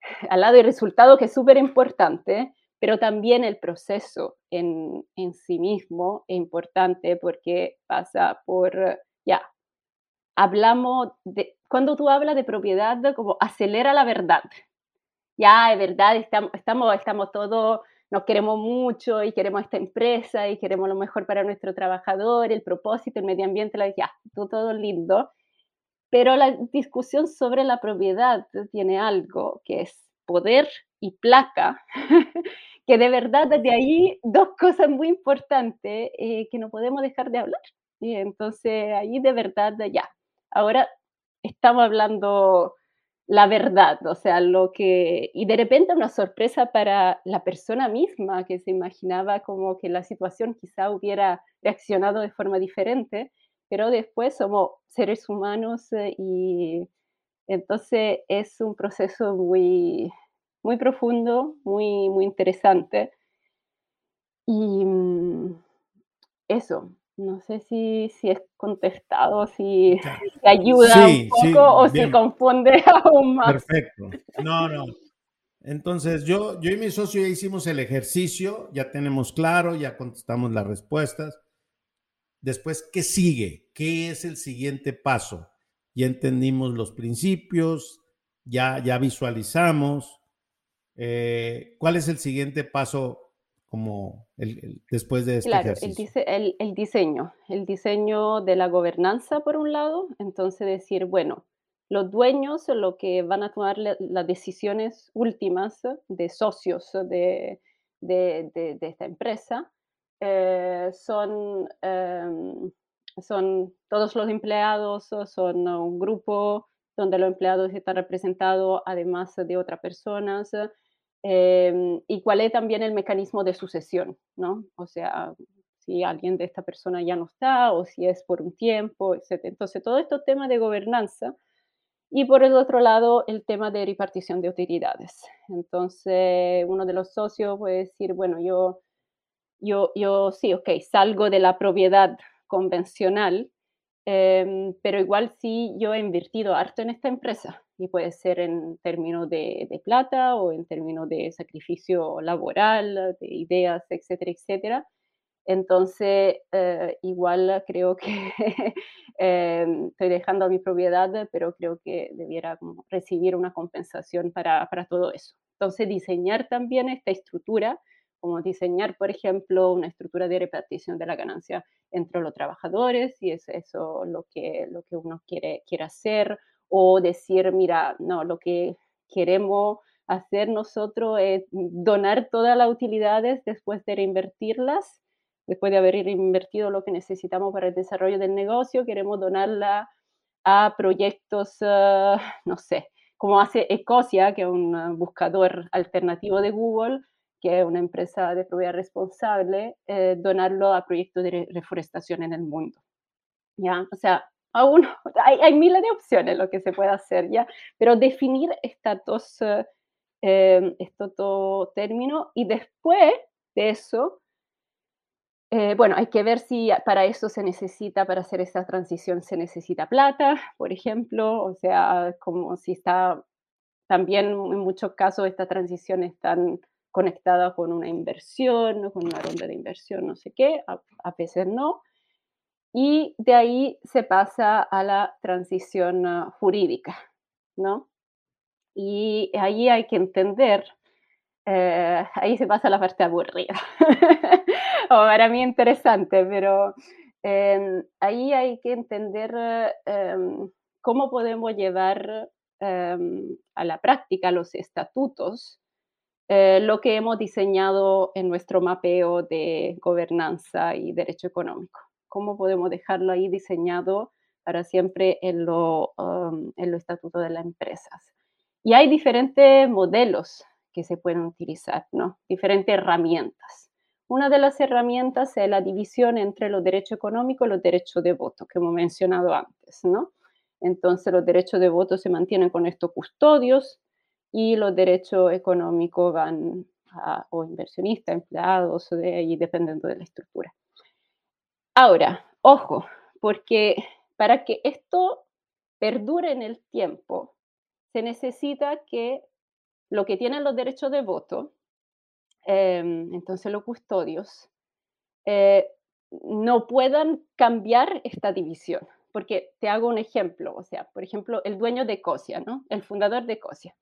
al lado el resultado que es súper importante, pero también el proceso en, en sí mismo es importante porque pasa por, ya, hablamos de, cuando tú hablas de propiedad, como acelera la verdad. Ya, es verdad, estamos, estamos, estamos todos, nos queremos mucho y queremos esta empresa y queremos lo mejor para nuestro trabajador, el propósito, el medio ambiente, la, ya, todo, todo lindo. Pero la discusión sobre la propiedad tiene algo que es poder y placa, que de verdad desde ahí dos cosas muy importantes eh, que no podemos dejar de hablar. Y entonces ahí de verdad ya, ahora estamos hablando la verdad, o sea, lo que, y de repente una sorpresa para la persona misma que se imaginaba como que la situación quizá hubiera reaccionado de forma diferente, pero después somos seres humanos eh, y entonces es un proceso muy, muy profundo, muy, muy interesante. Y mm, eso, no sé si, si es contestado, si ayuda un poco o se confunde aún más. Perfecto. No, no. Entonces, yo, yo y mi socio ya hicimos el ejercicio, ya tenemos claro, ya contestamos las respuestas. Después, ¿qué sigue? ¿Qué es el siguiente paso? Ya entendimos los principios, ya, ya visualizamos, eh, ¿Cuál es el siguiente paso como el, después de este claro, ejercicio? El, el, diseño, el diseño de la gobernanza por un lado, entonces decir, bueno, los dueños, lo que van a tomar las decisiones últimas de socios de, de, de, esta empresa, eh, son, em, son todos los empleados, son un grupo donde los empleados están representados además de otras personas, Em, y cuál es también el mecanismo de sucesión, ¿no? O sea, si alguien de esta persona ya no está o si es por un tiempo, etc. Entonces, todo estos temas de gobernanza. Y por el otro lado, el tema de repartición de utilidades. Entonces, uno de los socios puede decir, bueno, yo, yo, yo sí, ok, salgo de la propiedad convencional, Em, pero igual sí yo he invertido harto en esta empresa y puede ser en términos de, plata o en términos de sacrificio laboral, de ideas, etcétera, etcétera. Entonces, eh, igual creo que em, estoy dejando a mi propiedad, pero creo que debiera recibir una compensación para, para todo eso. Entonces, diseñar también esta estructura como diseñar, por ejemplo, una estructura de repartición de la ganancia entre los trabajadores, si es eso lo que, lo que uno quiere, quiere hacer, o decir, mira, no, lo que queremos hacer nosotros es donar todas las utilidades después de reinvertirlas después de haber invertido lo que necesitamos para el desarrollo del negocio, queremos donarla a proyectos, ah, no sé, como hace Ecosia, que es un buscador alternativo de Google, que es una empresa de propiedad responsable, eh, donarlo a proyectos de reforestación en el mundo. ¿ya? O sea, aún hay, hay, miles de opciones lo que se puede hacer, ¿ya? Pero definir estos dos, eh, estos dos términos y después de eso, eh, bueno, hay que ver si para eso se necesita, para hacer esa transición se necesita plata, por ejemplo, o sea, como si está, también en muchos casos esta transición están conectada con una inversión, con una ronda de inversión, no sé qué, a, a veces no. Y de ahí se pasa a la transición ah, jurídica, ¿no? Y ahí hay que entender, eh, ahí se pasa la parte aburrida, o para mí interesante, pero em, ahí hay que entender em, cómo podemos llevar em, a la práctica los estatutos, eh, lo que hemos diseñado en nuestro mapeo de gobernanza y derecho económico cómo podemos dejarlo ahí diseñado para siempre en lo, um, en lo estatuto de las empresas. Y hay diferentes modelos que se pueden utilizar, ¿no? Diferentes herramientas. Una de las herramientas es la división entre los derechos económicos y los derechos de voto, que hemos mencionado antes, ¿no? Entonces los derechos de voto se mantienen con estos custodios y los derechos económicos van a o inversionistas, empleados, de, y dependiendo de la estructura. Ahora, ojo, porque para que esto perdure en el tiempo, se necesita que lo que tienen los derechos de voto, em, entonces los custodios, eh, no puedan cambiar esta división. Porque te hago un ejemplo, o sea, por ejemplo, el dueño de Cosia, ¿no? El fundador de Cosia.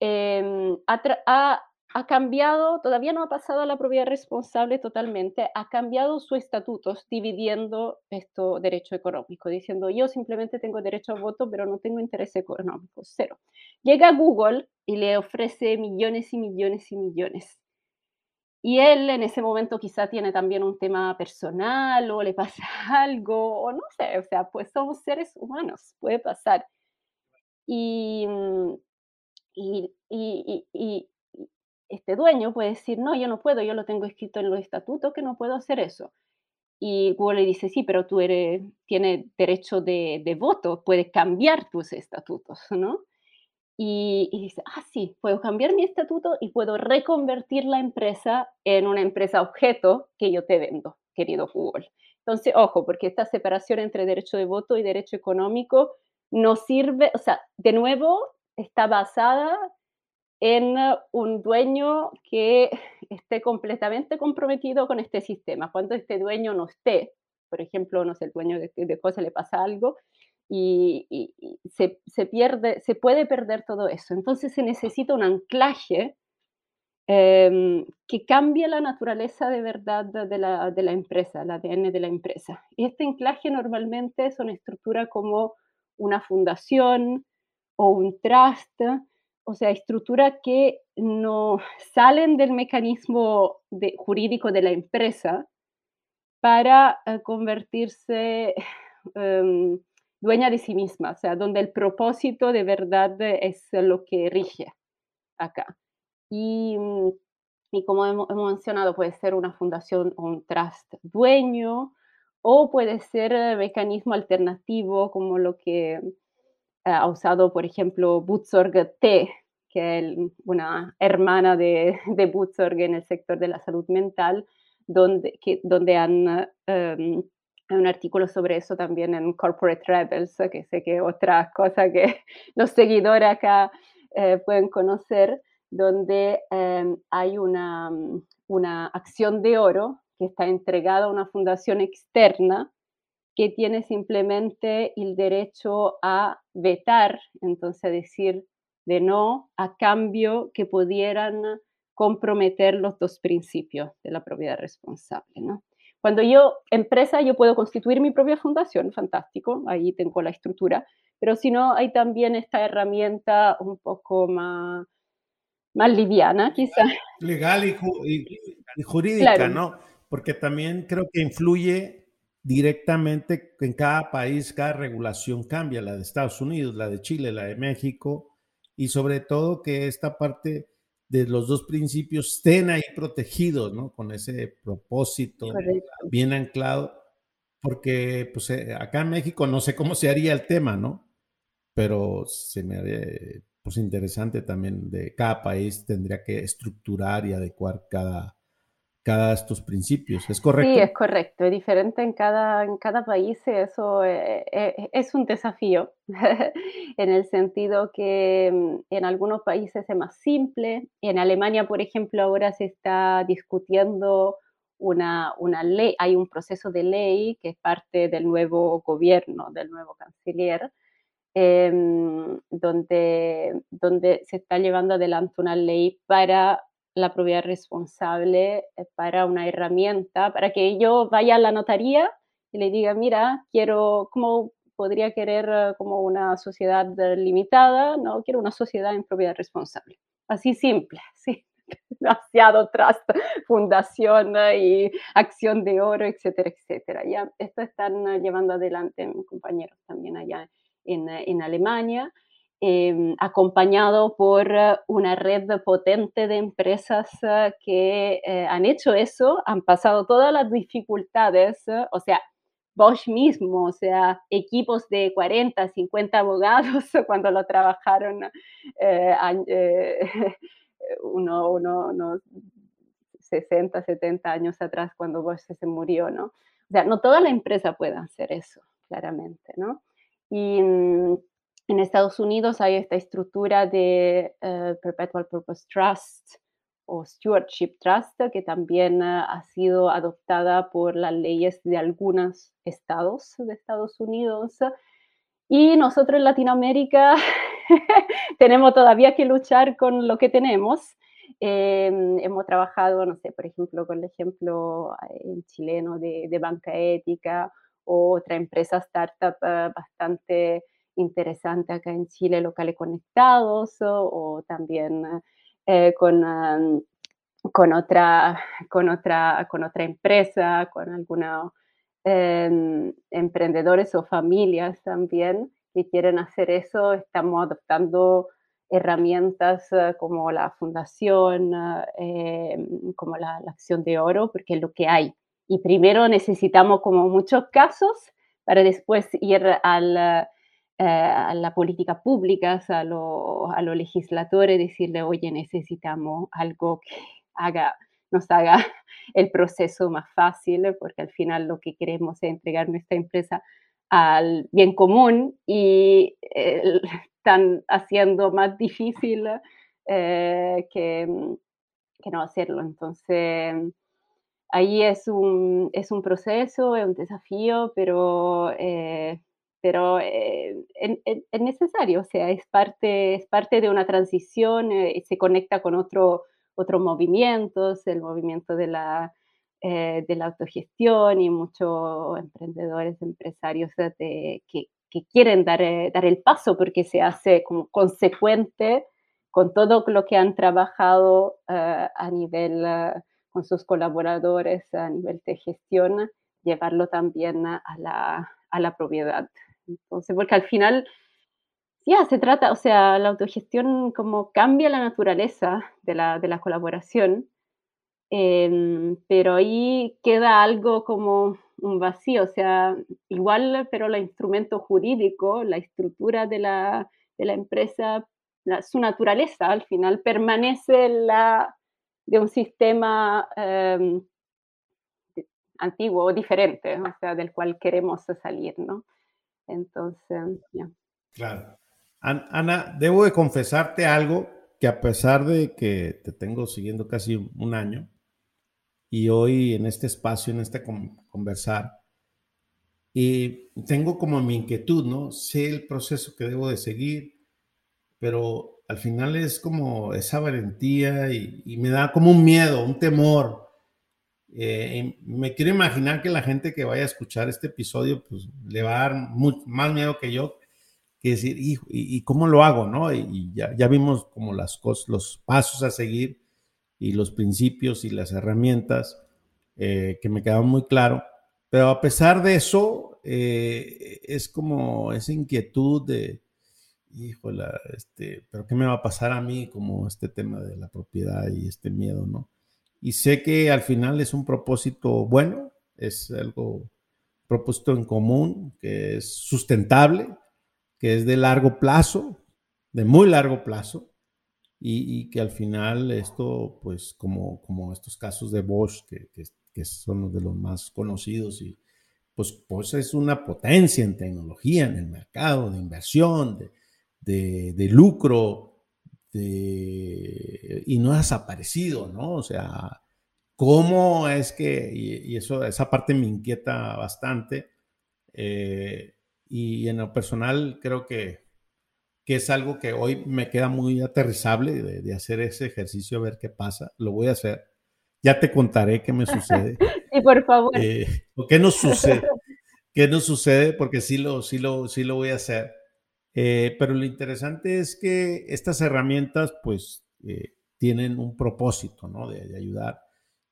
Em, ha, ha cambiado, todavía no ha pasado a la propiedad responsable totalmente, ha cambiado su estatutos dividiendo esto derecho económico, diciendo yo simplemente tengo derecho a voto, pero no tengo interés económico, cero. Llega Google y le ofrece millones y millones y millones. Y él en ese momento quizá tiene también un tema personal o le pasa algo, o no sé, o sea, pues somos seres humanos, puede pasar. Y, mm, y, y, y este dueño puede decir, no, yo no puedo, yo lo tengo escrito en los estatutos que no puedo hacer eso. Y Google le dice, sí, pero tú eres, tienes derecho de, voto, puedes cambiar tus estatutos, ¿no? Y, y, dice, ah, sí, puedo cambiar mi estatuto y puedo reconvertir la empresa en una empresa objeto que yo te vendo, querido Google. Entonces, ojo, porque esta separación entre derecho de voto y derecho económico no sirve, o sea, de nuevo, está basada en un dueño que esté completamente comprometido con este sistema. Cuando este dueño no esté, por ejemplo, no sé, el dueño de, de cosa le pasa algo y, se, pierde, se puede perder todo eso. Entonces se necesita un anclaje em, que cambie la naturaleza de verdad de la, de la empresa, el ADN de la empresa. Y este anclaje normalmente es una estructura como una fundación o un trust o sea, estructuras que no salen del mecanismo jurídico de la empresa para eh, convertirse em, dueña de sí misma, o sea, donde el propósito de verdad es lo que rige acá. Y, mm, y como hemos, hemos, mencionado, puede ser una fundación o un trust dueño, o puede ser eh, mecanismo alternativo como lo que ha usado, por ejemplo, Butzorg T, que es una hermana de, de Butzorg en el sector de la salud mental, donde, que, donde han um, un artículo sobre eso también en Corporate Rebels, que sé que otra cosa que los seguidores acá eh, pueden conocer, donde um, hay una, una acción de oro que está entregada a una fundación externa que tiene simplemente el derecho a vetar, entonces decir de no a cambio que pudieran comprometer los dos principios de la propiedad responsable. ¿no? Cuando yo, empresa, yo puedo constituir mi propia fundación, fantástico, ahí tengo la estructura, pero si no, hay también esta herramienta un poco más, más liviana, quizás. Legal y, jurídica, ¿no? porque también creo que influye directamente en cada país, cada regulación cambia, la de Estados Unidos, la de Chile, la de México, y sobre todo que esta parte de los dos principios estén ahí protegidos, ¿no? Con ese propósito bien anclado, porque pues eh, acá en México no sé cómo se haría el tema, ¿no? Pero se me haría pues interesante también de cada país tendría que estructurar y adecuar cada, cada estos principios. ¿Es correcto? Sí, es correcto. Es diferente en cada, en cada país. Eso eh, eh, es un desafío en el sentido que mm, en algunos países es más simple. En Alemania, por ejemplo, ahora se está discutiendo una, una ley, hay un proceso de ley que es parte del nuevo gobierno, del nuevo canciller, em, donde, donde se está llevando adelante una ley para la propiedad responsable eh, para una herramienta, para que yo vaya a la notaría y le diga, mira, quiero, ¿cómo podría querer eh, como una sociedad limitada? No, quiero una sociedad en propiedad responsable. Así simple, sí. Demasiado trust, fundación eh, y acción de oro, etcétera, etcétera. Ya, esto están llevando adelante compañeros también allá en, en Alemania. Em, acompañado por eh, una red potente de empresas eh, que eh, han hecho eso, han pasado todas las dificultades, o sea, Bosch mismo, o sea, equipos de 40, 50 abogados cuando lo trabajaron uno, unos 60, 70 años atrás cuando Bosch se murió, ¿no? O sea, no toda la empresa puede hacer eso, claramente, ¿no? Y mm, en Estados Unidos hay esta estructura de eh, Perpetual Purpose Trust o Stewardship Trust, que también eh, ha sido adoptada por las leyes de algunos estados de Estados Unidos. Y nosotros en Latinoamérica tenemos todavía que luchar con lo que tenemos. Em, hemos trabajado, no sé, por ejemplo, con el ejemplo eh, en chileno de, de banca ética o otra empresa startup bastante interesante acá en Chile, locales conectados o, también eh, con, con, otra, con, otra, con otra empresa, con algunos em, emprendedores o familias también que quieren hacer eso. Estamos adoptando herramientas eh, como la fundación, em, como la, la, acción de oro, porque es lo que hay. Y primero necesitamos como muchos casos para después ir al eh, a la política pública, a, a los legisladores, decirle, oye, necesitamos algo que haga, nos haga el proceso más fácil, porque al final lo que queremos es entregar nuestra empresa al bien común y eh, están haciendo más difícil eh, que, que, no hacerlo. Entonces, ahí es un, es un proceso, es un desafío, pero pero eh, es necesario, o sea, es parte, es parte de una transición, eh, se conecta con otro, otros movimientos, el movimiento de la, eh, de la autogestión y muchos emprendedores, empresarios que, que, quieren dar, dar el paso porque se hace como consecuente con todo lo que han trabajado a nivel con sus colaboradores, a nivel de gestión, llevarlo también a la, a la propiedad. Entonces, porque al final, ya se trata, o sea, la autogestión como cambia la naturaleza de la, de la colaboración, em, pero ahí queda algo como un vacío, o sea, igual, pero el instrumento jurídico, la estructura de la, de la empresa, su naturaleza al final permanece la de un sistema eh, antiguo o diferente, o sea, del cual queremos salir, ¿no? Entonces, ya. Claro. Ana, debo de confesarte algo que a pesar de que te tengo siguiendo casi un año y hoy en este espacio, en este conversar, y tengo como mi inquietud, ¿no? Sé el proceso que debo de seguir, pero al final es como esa valentía y, y me da como un miedo, un temor eh, me quiero imaginar que la gente que vaya a escuchar este episodio, pues le va a dar más miedo que yo, que decir, ¿y, cómo lo hago? ¿no? Y, ya, ya, vimos como las cosas, los pasos a seguir y los principios y las herramientas, que me quedaba muy claro. Pero a pesar de eso, es como esa inquietud de, híjole, este, pero ¿qué me va a pasar a mí como este tema de la propiedad y este miedo, ¿no? Y sé que al final es un propósito bueno, es algo propósito en común, que es sustentable, que es de largo plazo, de muy largo plazo, y, que al final esto, pues como, como estos casos de Bosch, que, que, son los de los más conocidos, y pues, pues es una potencia en tecnología, en el mercado, de inversión, de, de, lucro, y no ha desaparecido, ¿no? O sea, ¿cómo es que, y, eso, esa parte me inquieta bastante, eh, y en lo personal creo que, que, es algo que hoy me queda muy aterrizable de, hacer ese ejercicio, a ver qué pasa, lo voy a hacer. Ya te contaré qué me sucede. y por favor. Eh, ¿Qué nos sucede? ¿Qué nos sucede? Porque sí lo, sí lo, sí lo voy a hacer. Eh, pero lo interesante es que estas herramientas pues eh, tienen un propósito, ¿no? De, ayudar.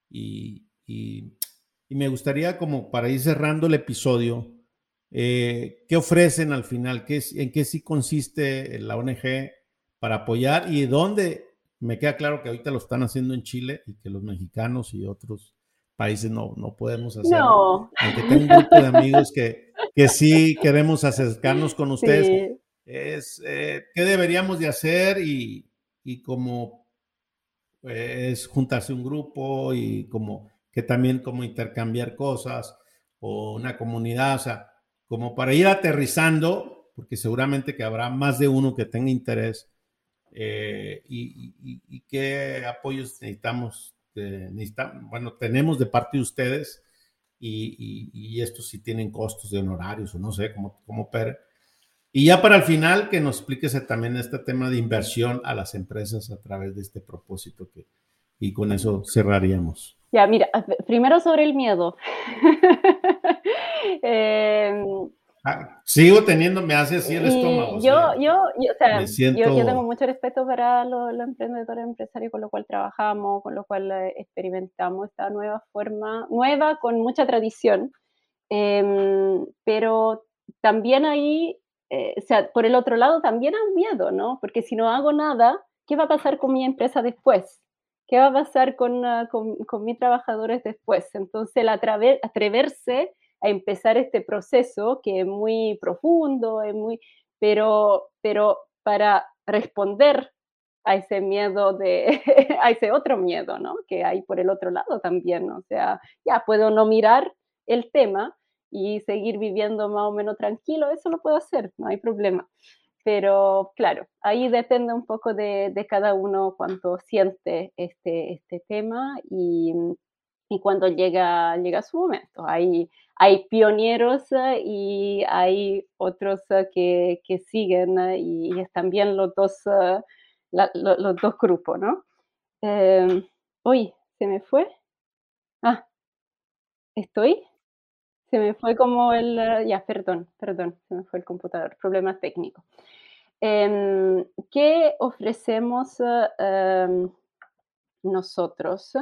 Y, me gustaría como para ir cerrando el episodio, eh, ¿qué ofrecen al final? ¿Qué, ¿En qué sí consiste la ONG para apoyar y dónde? Me queda claro que ahorita lo están haciendo en Chile y que los mexicanos y otros países no, no podemos hacerlo. No. Aunque tengo un grupo de amigos que, que sí queremos acercarnos con ustedes es eh, qué deberíamos de hacer y, y como es juntarse un grupo y como que también como intercambiar cosas o una comunidad, o sea, como para ir aterrizando, porque seguramente que habrá más de uno que tenga interés eh, y, qué apoyos necesitamos, bueno, tenemos de parte de ustedes y, y, estos si tienen costos de honorarios o no sé, cómo, cómo per, y ya para el final, que nos expliques también este tema de inversión a las empresas a través de este propósito que, y con eso cerraríamos. Ya, mira, primero sobre el miedo. Em, ah, sigo teniendo, me hace así el estómago. Yo, yo, yo, o sea, yo, yo, tengo mucho respeto para los, emprendedores empresarios con los cuales trabajamos, con los cuales experimentamos esta nueva forma, nueva con mucha tradición, em, pero también ahí eh, o sea, por el otro lado también hay miedo, ¿no? Porque si no hago nada, ¿qué va a pasar con mi empresa después? ¿Qué va a pasar con, uh, con, con mis trabajadores después? Entonces, el atreverse a empezar este proceso que es muy profundo, es muy, pero, pero para responder a ese miedo de, a ese otro miedo, ¿no? Que hay por el otro lado también, o sea, ya puedo no mirar el tema, y seguir viviendo más o menos tranquilo, eso lo puedo hacer, no hay problema. Pero claro, ahí depende un poco de, de cada uno cuánto siente este, este tema y, y, cuando llega, llega su momento. Hay, hay pioneros eh, y hay otros eh, que, que siguen eh, y, están bien los dos, los dos grupos, ¿no? Eh, uy, ¿se me fue? Ah, ¿estoy? Se me fue como el, ya, perdón, perdón, se me fue el computador, problemas técnicos. Em, ¿Qué ofrecemos eh, em, nosotros?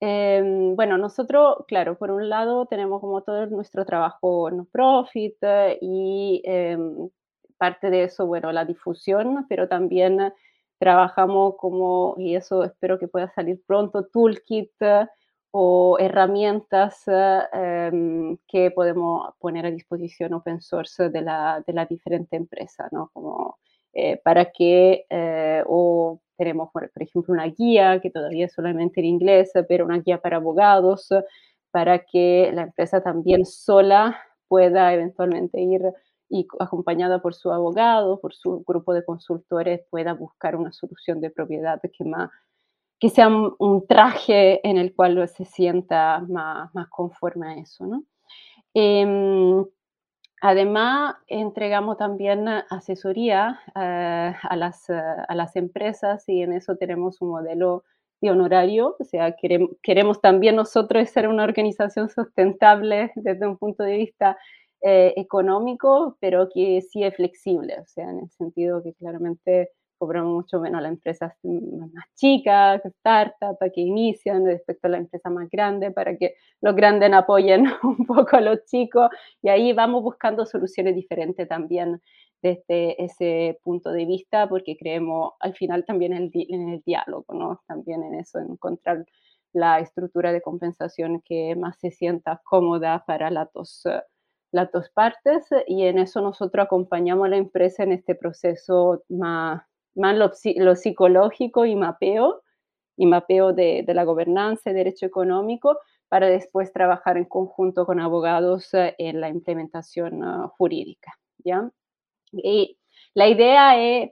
Em, bueno, nosotros, claro, por un lado tenemos como todo nuestro trabajo no profit eh, y parte de eso, bueno, la difusión, pero también trabajamos como, y eso espero que pueda salir pronto, Toolkit, o herramientas eh, em, que podemos poner a disposición open source de la, de la diferente empresa, ¿no? Como eh, para que, eh, o tenemos, por, ejemplo, una guía que todavía es solamente en inglés, pero una guía para abogados, para que la empresa también sola pueda eventualmente ir y acompañada por su abogado, por su grupo de consultores, pueda buscar una solución de propiedad que más que sea un, traje en el cual se sienta más, más conforme a eso, ¿no? Em, además, entregamos también asesoría eh, a, las, a las empresas y en eso tenemos un modelo de honorario, o sea, queremos, queremos también nosotros ser una organización sustentable desde un punto de vista eh, económico, pero que sí es flexible, o sea, en el sentido que claramente cobramos mucho menos las empresas más chicas, startups, que inician respecto a la empresa más grande, para que los grandes apoyen un poco a los chicos. Y ahí vamos buscando soluciones diferentes también desde ese punto de vista, porque creemos al final también en el, en el diálogo, ¿no? También en eso, encontrar la estructura de compensación que más se sienta cómoda para las dos, las dos partes y en eso nosotros acompañamos a la empresa en este proceso más, más lo, psicológico y mapeo, y mapeo de, de la gobernanza y derecho económico para después trabajar en conjunto con abogados en la implementación ah, jurídica. ¿ya? Y la idea es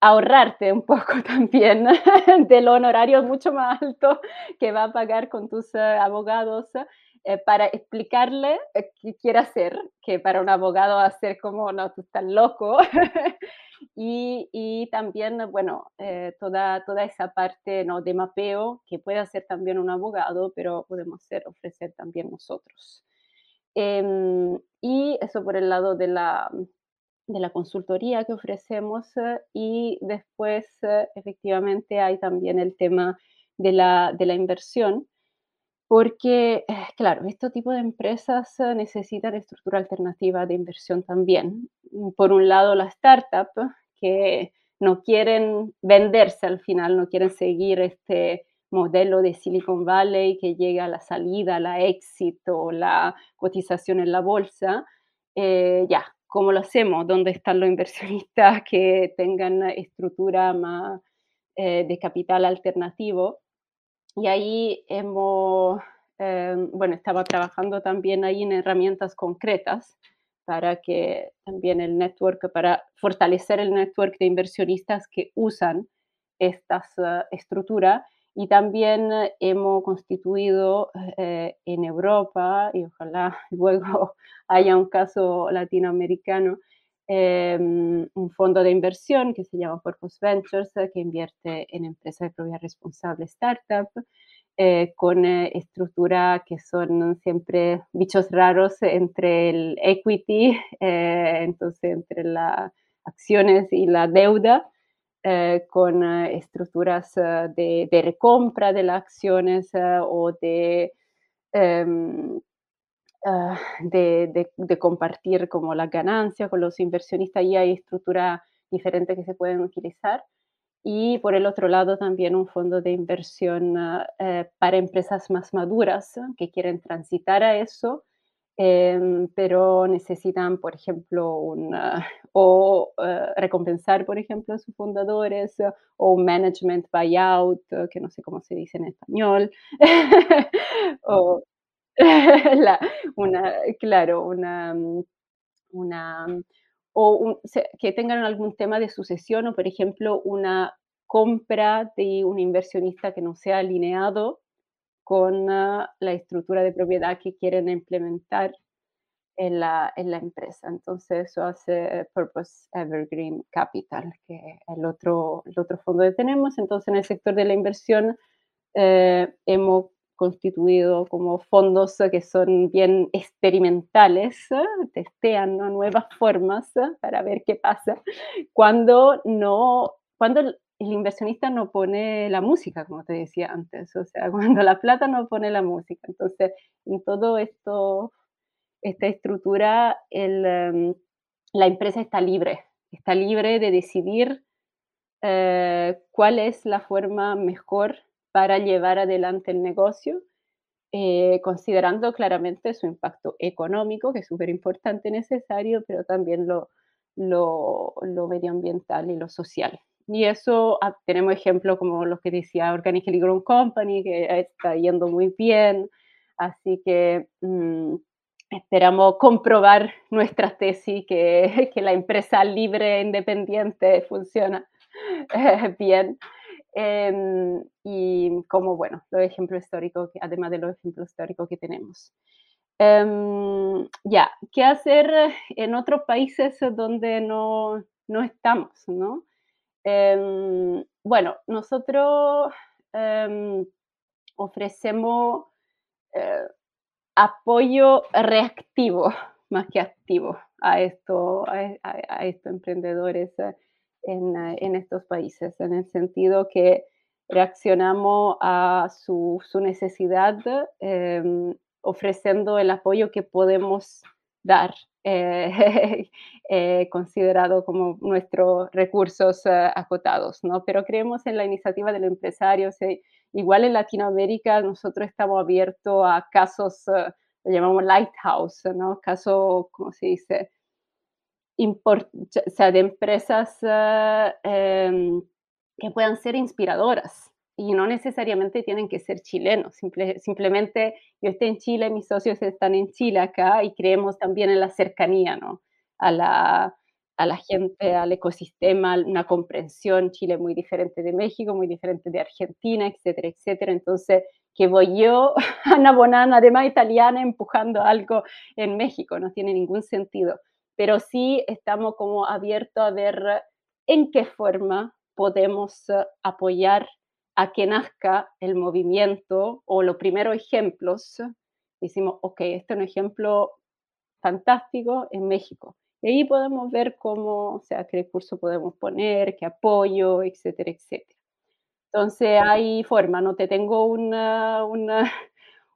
ahorrarte un poco también del honorario mucho más alto que va a pagar con tus eh, abogados eh, para explicarle eh, qué quiere hacer, que para un abogado hacer como, no, tú estás loco. y, también, bueno, toda, toda esa parte ¿no? de mapeo que puede hacer también un abogado, pero podemos hacer, ofrecer también nosotros. Em, y eso por el lado de la, de la consultoría que ofrecemos eh, y después eh, efectivamente hay también el tema de la, de la inversión, porque, eh, claro, este tipo de empresas necesitan estructura alternativa de inversión también. Mm, por un lado, la startup, que no quieren venderse al final, no quieren seguir este modelo de Silicon Valley que llega a la salida, la éxito, la cotización en la bolsa, ya, cómo lo hacemos, dónde están los inversionistas que tengan estructura más eh, de capital alternativo. Y ahí hemos, eh, bueno, estaba trabajando también ahí en herramientas concretas para que también el network, para fortalecer el network de inversionistas que usan estas uh, estructuras y también hemos constituido eh, en Europa, y ojalá luego haya un caso latinoamericano, em, un fondo de inversión que se llama Purpose Ventures, que invierte en empresas de propiedad responsable startup, eh, con eh, estructuras que son siempre bichos raros entre el equity, entonces entre las acciones y la deuda, eh, con eh, estructuras eh, de, recompra de las acciones o de, ah, de, compartir como la ganancia con los inversionistas. y hay estructuras diferentes que se pueden utilizar. Y por el otro lado también un fondo de inversión ah, para empresas más maduras que quieren transitar a eso Em, pero necesitan, por ejemplo, o eh, recompensar, por ejemplo, a sus fundadores, o un management buyout, que no sé cómo se dice en español, o una, claro, una, una o que tengan algún tema de sucesión o, por ejemplo, una compra de un inversionista que no sea alineado con ah, la estructura de propiedad que quieren implementar en la, en la empresa. Entonces eso hace Purpose Evergreen Capital, que es el otro, el otro fondo que tenemos. Entonces en el sector de la inversión eh, hemos constituido como fondos que son bien experimentales, testean nuevas formas para ver qué pasa cuando no, cuando el inversionista no pone la música, como te decía antes, o sea, cuando la plata no pone la música. Entonces, en todo esto, esta estructura, em, la empresa está libre, está libre de decidir eh, cuál es la forma mejor para llevar adelante el negocio, eh, considerando claramente su impacto económico, que es súper importante y necesario, pero también lo, lo, lo medioambiental y lo social. Y eso ah, tenemos ejemplos como los que decía Organically Grown Company, que está yendo muy bien. Así que mm, esperamos comprobar nuestra tesis que, que, la empresa libre e independiente funciona eh, bien. Em, y como, bueno, los ejemplos históricos, además de los ejemplos históricos que tenemos. Em, ya, ¿qué hacer en otros países donde no, no estamos, no? Em, bueno, nosotros em, ofrecemos eh, apoyo reactivo más que activo a, esto, a, estos emprendedores en, en estos países, en el sentido que reaccionamos a su, su necesidad em, ofreciendo el apoyo que podemos dar, eh, eh, considerado como nuestros recursos eh, acotados, ¿no? Pero creemos en la iniciativa del empresario. igual en Latinoamérica nosotros estamos abiertos a casos, lo llamamos lighthouse, ¿no? Casos, ¿cómo se dice? Import o sea, de empresas em, que puedan ser inspiradoras y no necesariamente tienen que ser chilenos, simplemente yo estoy en Chile, mis socios están en Chile acá y creemos también en la cercanía, ¿no? A la, a la gente, al ecosistema, una comprensión, Chile muy diferente de México, muy diferente de Argentina, etcétera, etcétera. Entonces, que voy yo, Ana Bonana, además italiana, empujando algo en México, no tiene ningún sentido. Pero sí estamos como abiertos a ver en qué forma podemos eh, apoyar a que nazca el movimiento o los primeros ejemplos, decimos, ok, este es un ejemplo fantástico en México. Y ahí podemos ver cómo, o sea, qué recurso podemos poner, qué apoyo, etcétera, etcétera. Entonces hay forma, no te tengo una, una,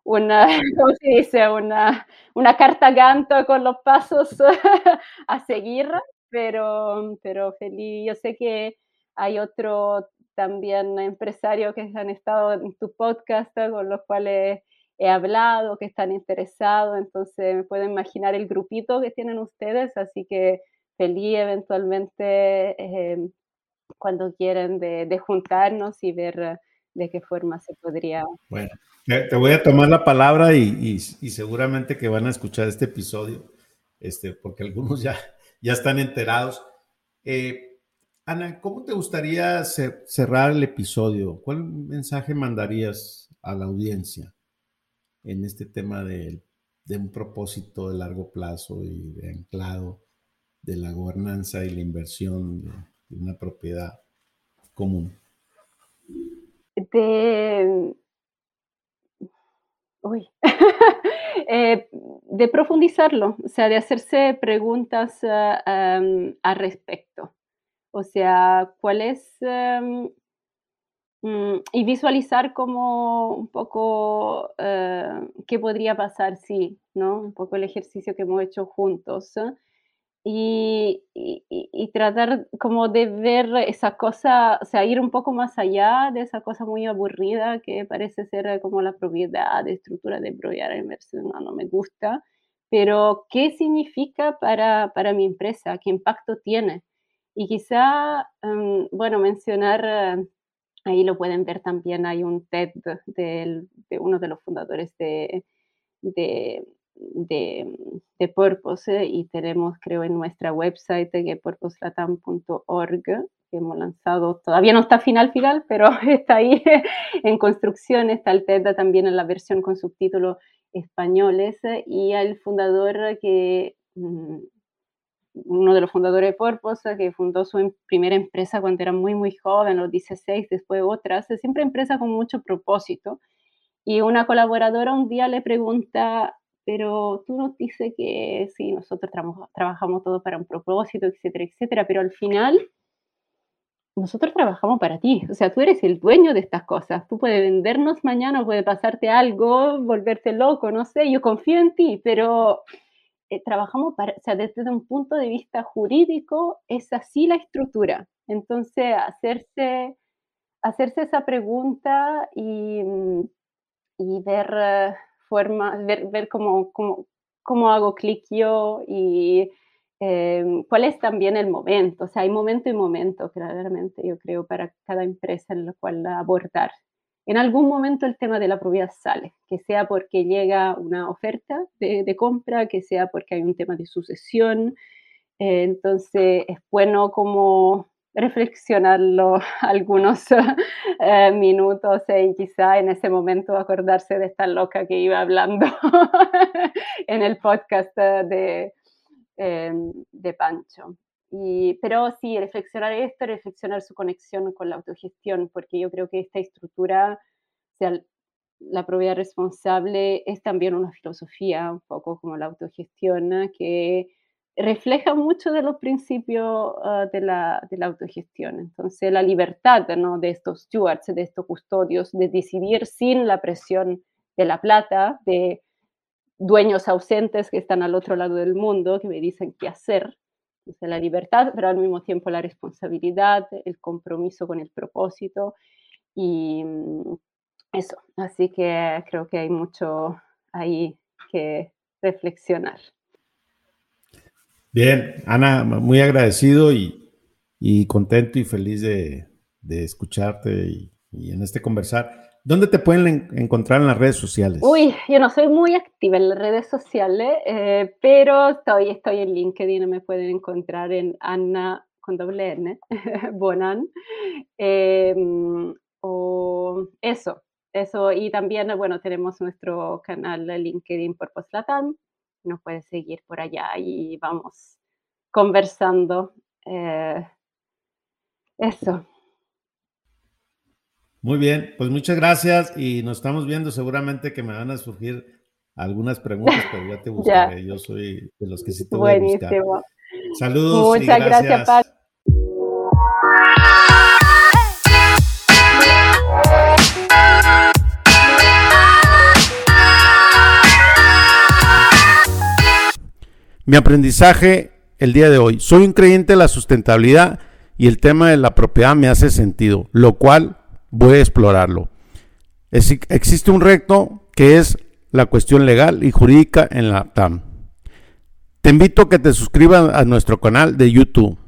una ¿cómo se dice? Una, una carta ganto con los pasos a seguir, pero, pero feliz. Yo sé que hay otro también empresarios que han estado en tu podcast, con los cuales he hablado, que están interesados, entonces me puedo imaginar el grupito que tienen ustedes, así que feliz eventualmente em, cuando quieren de, juntarnos y ver de qué forma se podría. Bueno, te voy a tomar la palabra y, seguramente que van a escuchar este episodio, este, porque algunos ya, ya están enterados. Eh, Ana, ¿cómo te gustaría cerrar el episodio? ¿Cuál mensaje mandarías a la audiencia en este tema de, un propósito de largo plazo y de anclado de la gobernanza y la inversión de, una propiedad común? De, eh, de profundizarlo, o sea, de hacerse preguntas uh, al respecto. O sea, cuál es... Em, mm, y visualizar como un poco eh, qué podría pasar si, ¿no? Un poco el ejercicio que hemos hecho juntos. Y, y, tratar como de ver esa cosa, o sea, ir un poco más allá de esa cosa muy aburrida que parece ser como la propiedad, de estructura de propiedad inversión, no, no me gusta, pero qué significa para, para mi empresa, qué impacto tiene. Y quizá, em, bueno, mencionar, eh, ahí lo pueden ver también, hay un TED de, uno de los fundadores de, de, de, Purpose y tenemos, creo, en nuestra website que purposelatam.org que hemos lanzado, todavía no está final final, pero está ahí en construcción, está el TED también en la versión con subtítulos españoles y el fundador que mm, uno de los fundadores de Purpose, que fundó su em, primera empresa cuando era muy, muy joven, los 16, después otras, siempre empresa con mucho propósito. Y una colaboradora un día le pregunta, pero tú nos dices que sí, nosotros trabajamos todo para un propósito, etcétera, etcétera, pero al final nosotros trabajamos para ti, o sea, tú eres el dueño de estas cosas, tú puedes vendernos mañana, puede pasarte algo, volverte loco, no sé, yo confío en ti, pero eh, trabajamos para, o sea, desde un punto de vista jurídico, es así la estructura. Entonces, hacerse, hacerse esa pregunta y, y ver uh, forma, ver, ver cómo, cómo, cómo hago clic yo y eh, cuál es también el momento. O sea, hay momento y momento, claramente, yo creo, para cada empresa en la cual abordar en algún momento el tema de la propiedad sale, que sea porque llega una oferta de, compra, que sea porque hay un tema de sucesión. Eh, entonces es bueno como reflexionarlo algunos eh, minutos y quizá en ese momento acordarse de esta loca que iba hablando en el podcast de, eh, de Pancho. Y, pero sí, reflexionar esto, reflexionar su conexión con la autogestión, porque yo creo que esta estructura, o sea, la propiedad responsable es también una filosofía, un poco como la autogestión, que refleja mucho de los principios ah, de, la, de, la, autogestión. Entonces, la libertad ¿no? de estos stewards, de estos custodios, de decidir sin la presión de la plata, de dueños ausentes que están al otro lado del mundo, que me dicen qué hacer. Entonces, la libertad, pero al mismo tiempo la responsabilidad, el compromiso con el propósito y mm, eso. Así que creo que hay mucho ahí que reflexionar. Bien, Ana, muy agradecido y, contento y feliz de, escucharte y, en este conversar. ¿Dónde te pueden encontrar en las redes sociales? Uy, yo no soy muy activa en las redes sociales, eh, pero estoy, estoy en LinkedIn, me pueden encontrar en Ana con doble N, Bonan. Em, o eso, eso. Y también, bueno, tenemos nuestro canal de LinkedIn por Postlatam, nos puede seguir por allá y vamos conversando. Eh, eso. Muy bien, pues muchas gracias y nos estamos viendo. Seguramente que me van a surgir algunas preguntas, pero ya te buscaré. Yo soy de los que sí te voy a buscar. Saludos. Muchas gracias, gracias Mi aprendizaje el día de hoy. Soy un creyente de la sustentabilidad y el tema de la propiedad me hace sentido, lo cual voy a explorarlo. existe un reto que es la cuestión legal y jurídica en la TAM. Te invito a que te suscribas a nuestro canal de YouTube